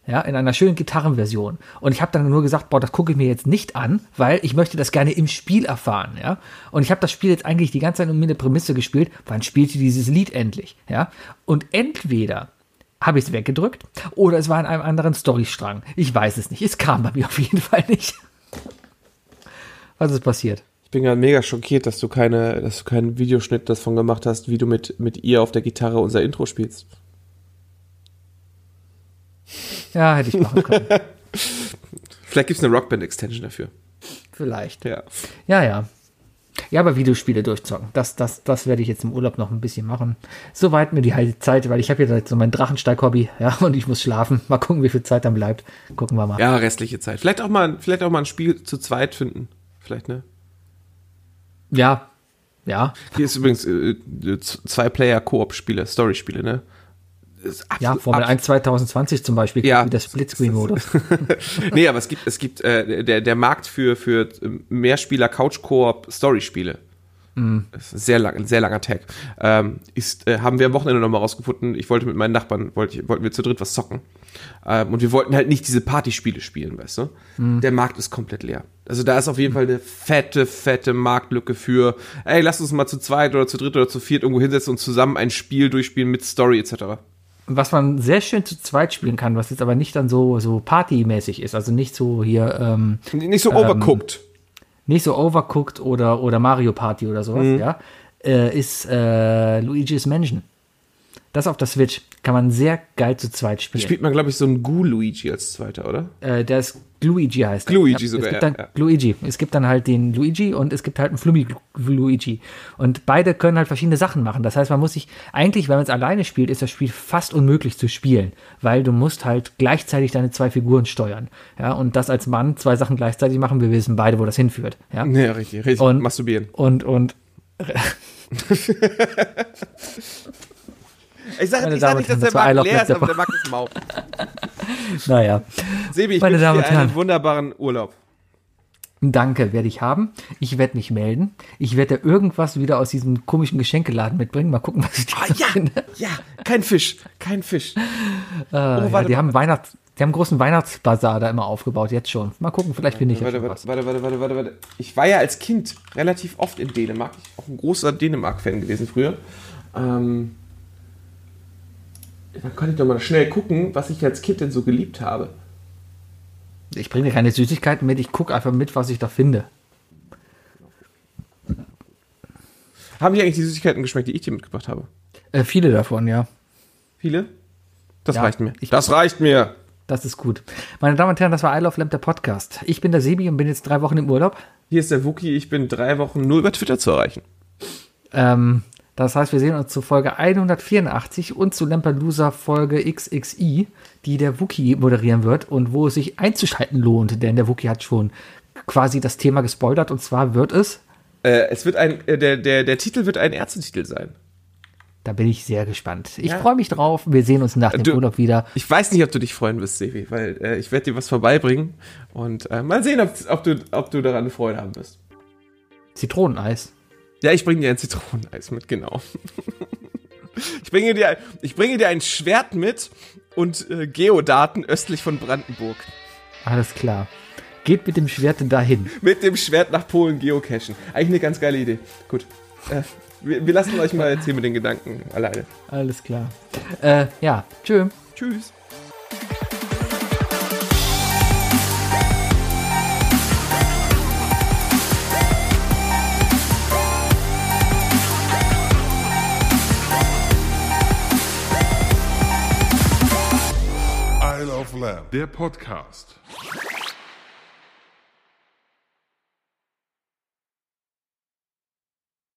Ja, in einer schönen Gitarrenversion. Und ich habe dann nur gesagt, boah, das gucke ich mir jetzt nicht an, weil ich möchte das gerne im Spiel erfahren, ja. Und ich habe das Spiel jetzt eigentlich die ganze Zeit um mir eine Prämisse gespielt, wann spielt sie dieses Lied endlich, ja. Und entweder habe ich es weggedrückt oder es war in einem anderen Storystrang. Ich weiß es nicht. Es kam bei mir auf jeden Fall nicht. Was ist passiert? Ich bin gerade mega schockiert, dass du keine, dass du keinen Videoschnitt davon gemacht hast, wie du mit, mit ihr auf der Gitarre unser Intro spielst. Ja, hätte ich machen können. Vielleicht gibt's eine Rockband-Extension dafür. Vielleicht. Ja. Ja, ja. Ja, aber Videospiele durchzocken. Das, das, das werde ich jetzt im Urlaub noch ein bisschen machen. Soweit mir die heilige Zeit, weil ich habe ja so mein Drachensteig-Hobby, ja, und ich muss schlafen. Mal gucken, wie viel Zeit dann bleibt. Gucken wir mal. Ja, restliche Zeit. Vielleicht auch mal, vielleicht auch mal ein Spiel zu zweit finden. Vielleicht, ne? Ja, Ja, Hier ist übrigens äh, zwei Player-Koop-Spiele, Story-Spiele, ne? Ja, Formel abs- 1 2020 zum Beispiel, Ja. wie der Splitscreen-Modus. nee, aber es gibt, es gibt äh, der, der Markt für, für Mehrspieler Couch-Koop Story-Spiele. Das ist ein sehr lang, ein sehr langer Tag. Ähm, ist, äh, haben wir am Wochenende nochmal rausgefunden. Ich wollte mit meinen Nachbarn, wollte, ich- wollten wir zu dritt was zocken. Ähm, und wir wollten halt nicht diese Partyspiele spielen, weißt du? Der Markt ist komplett leer. Also da ist auf jeden Fall eine fette, fette Marktlücke für, ey, lass uns mal zu zweit oder zu dritt oder zu viert irgendwo hinsetzen und zusammen ein Spiel durchspielen mit Story etc. Was man sehr schön zu zweit spielen kann, was jetzt aber nicht dann so, so partymäßig ist, also nicht so hier, ähm, Nicht so overcooked. nicht so Overcooked oder, oder Mario Party oder sowas, Mhm. ja, äh, ist äh, Luigi's Mansion. Das auf der Switch kann man sehr geil zu zweit spielen. Spielt man, glaube ich, so einen Goo-Luigi als zweiter, oder? äh, der ist Luigi heißt. der. Luigi ja, sogar, Es gibt ja, dann ja. Luigi. Es gibt dann halt den Luigi und es gibt halt einen Flummi Luigi. Und beide können halt verschiedene Sachen machen. Das heißt, man muss sich, eigentlich, wenn man es alleine spielt, ist das Spiel fast unmöglich zu spielen, weil du musst halt gleichzeitig deine zwei Figuren steuern. Ja, und das als Mann zwei Sachen gleichzeitig machen, wir wissen beide, wo das hinführt. Ja, Ja, richtig, richtig. Und- Masturbieren. und, und, Ich sage sag nicht, dass der Markt leer ist, aber der Markt ist mau. naja. Sebi, ich Meine wünsche dir Herren. einen wunderbaren Urlaub. Danke, werde ich haben. Ich werde mich melden. Ich werde irgendwas wieder aus diesem komischen Geschenkeladen mitbringen. Mal gucken, was ich da Ah, ja, finde. ja, kein Fisch, kein Fisch. Äh, ja, warte die haben Weihnachts, die haben einen großen Weihnachtsbazar da immer aufgebaut, jetzt schon. Mal gucken, vielleicht finde ich ja schon warte, was. warte, warte, warte, warte, warte. Ich war ja als Kind relativ oft in Dänemark. Ich bin auch ein großer Dänemark-Fan gewesen früher. Ähm, da konnte ich doch mal schnell gucken, was ich als Kind denn so geliebt habe. Ich bringe dir keine Süßigkeiten mit, ich gucke einfach mit, was ich da finde. Haben die eigentlich die Süßigkeiten geschmeckt, die ich dir mitgebracht habe? Äh, viele davon, ja. Viele? Das Ja, reicht mir. das reicht mir. Das ist gut. Meine Damen und Herren, das war I Love Lamp, der Podcast. Ich bin der Sebi und bin jetzt drei Wochen im Urlaub. Hier ist der Wookie. Ich bin drei Wochen nur über Twitter zu erreichen. Ähm, das heißt, wir sehen uns zu Folge 184 und zu Lampelusa Folge XXI, die der Wookie moderieren wird und wo es sich einzuschalten lohnt, denn der Wookie hat schon quasi das Thema gespoilert und zwar wird es, Äh, es wird ein, äh, der, der, der Titel wird ein Ärztetitel sein. da bin ich sehr gespannt. Ich Ja. freue mich drauf. Wir sehen uns nach dem Du- Urlaub wieder. Ich weiß nicht, ob du dich freuen wirst, Sevi, weil äh, ich werde dir was vorbeibringen und äh, mal sehen, ob, ob, du, ob du daran Freude haben wirst. Zitroneneis. Ja, ich bringe dir ein Zitroneneis mit, genau. ich, bringe dir, ich bringe dir ein Schwert mit und äh, Geodaten östlich von Brandenburg. Alles klar. Geht mit dem Schwert dahin. Mit dem Schwert nach Polen geocachen. Eigentlich eine ganz geile Idee. Gut. Äh, wir, wir lassen euch mal erzählen mit den Gedanken alleine. Alles klar. Äh, ja, tschö. Tschüss. Slam. Der Podcast.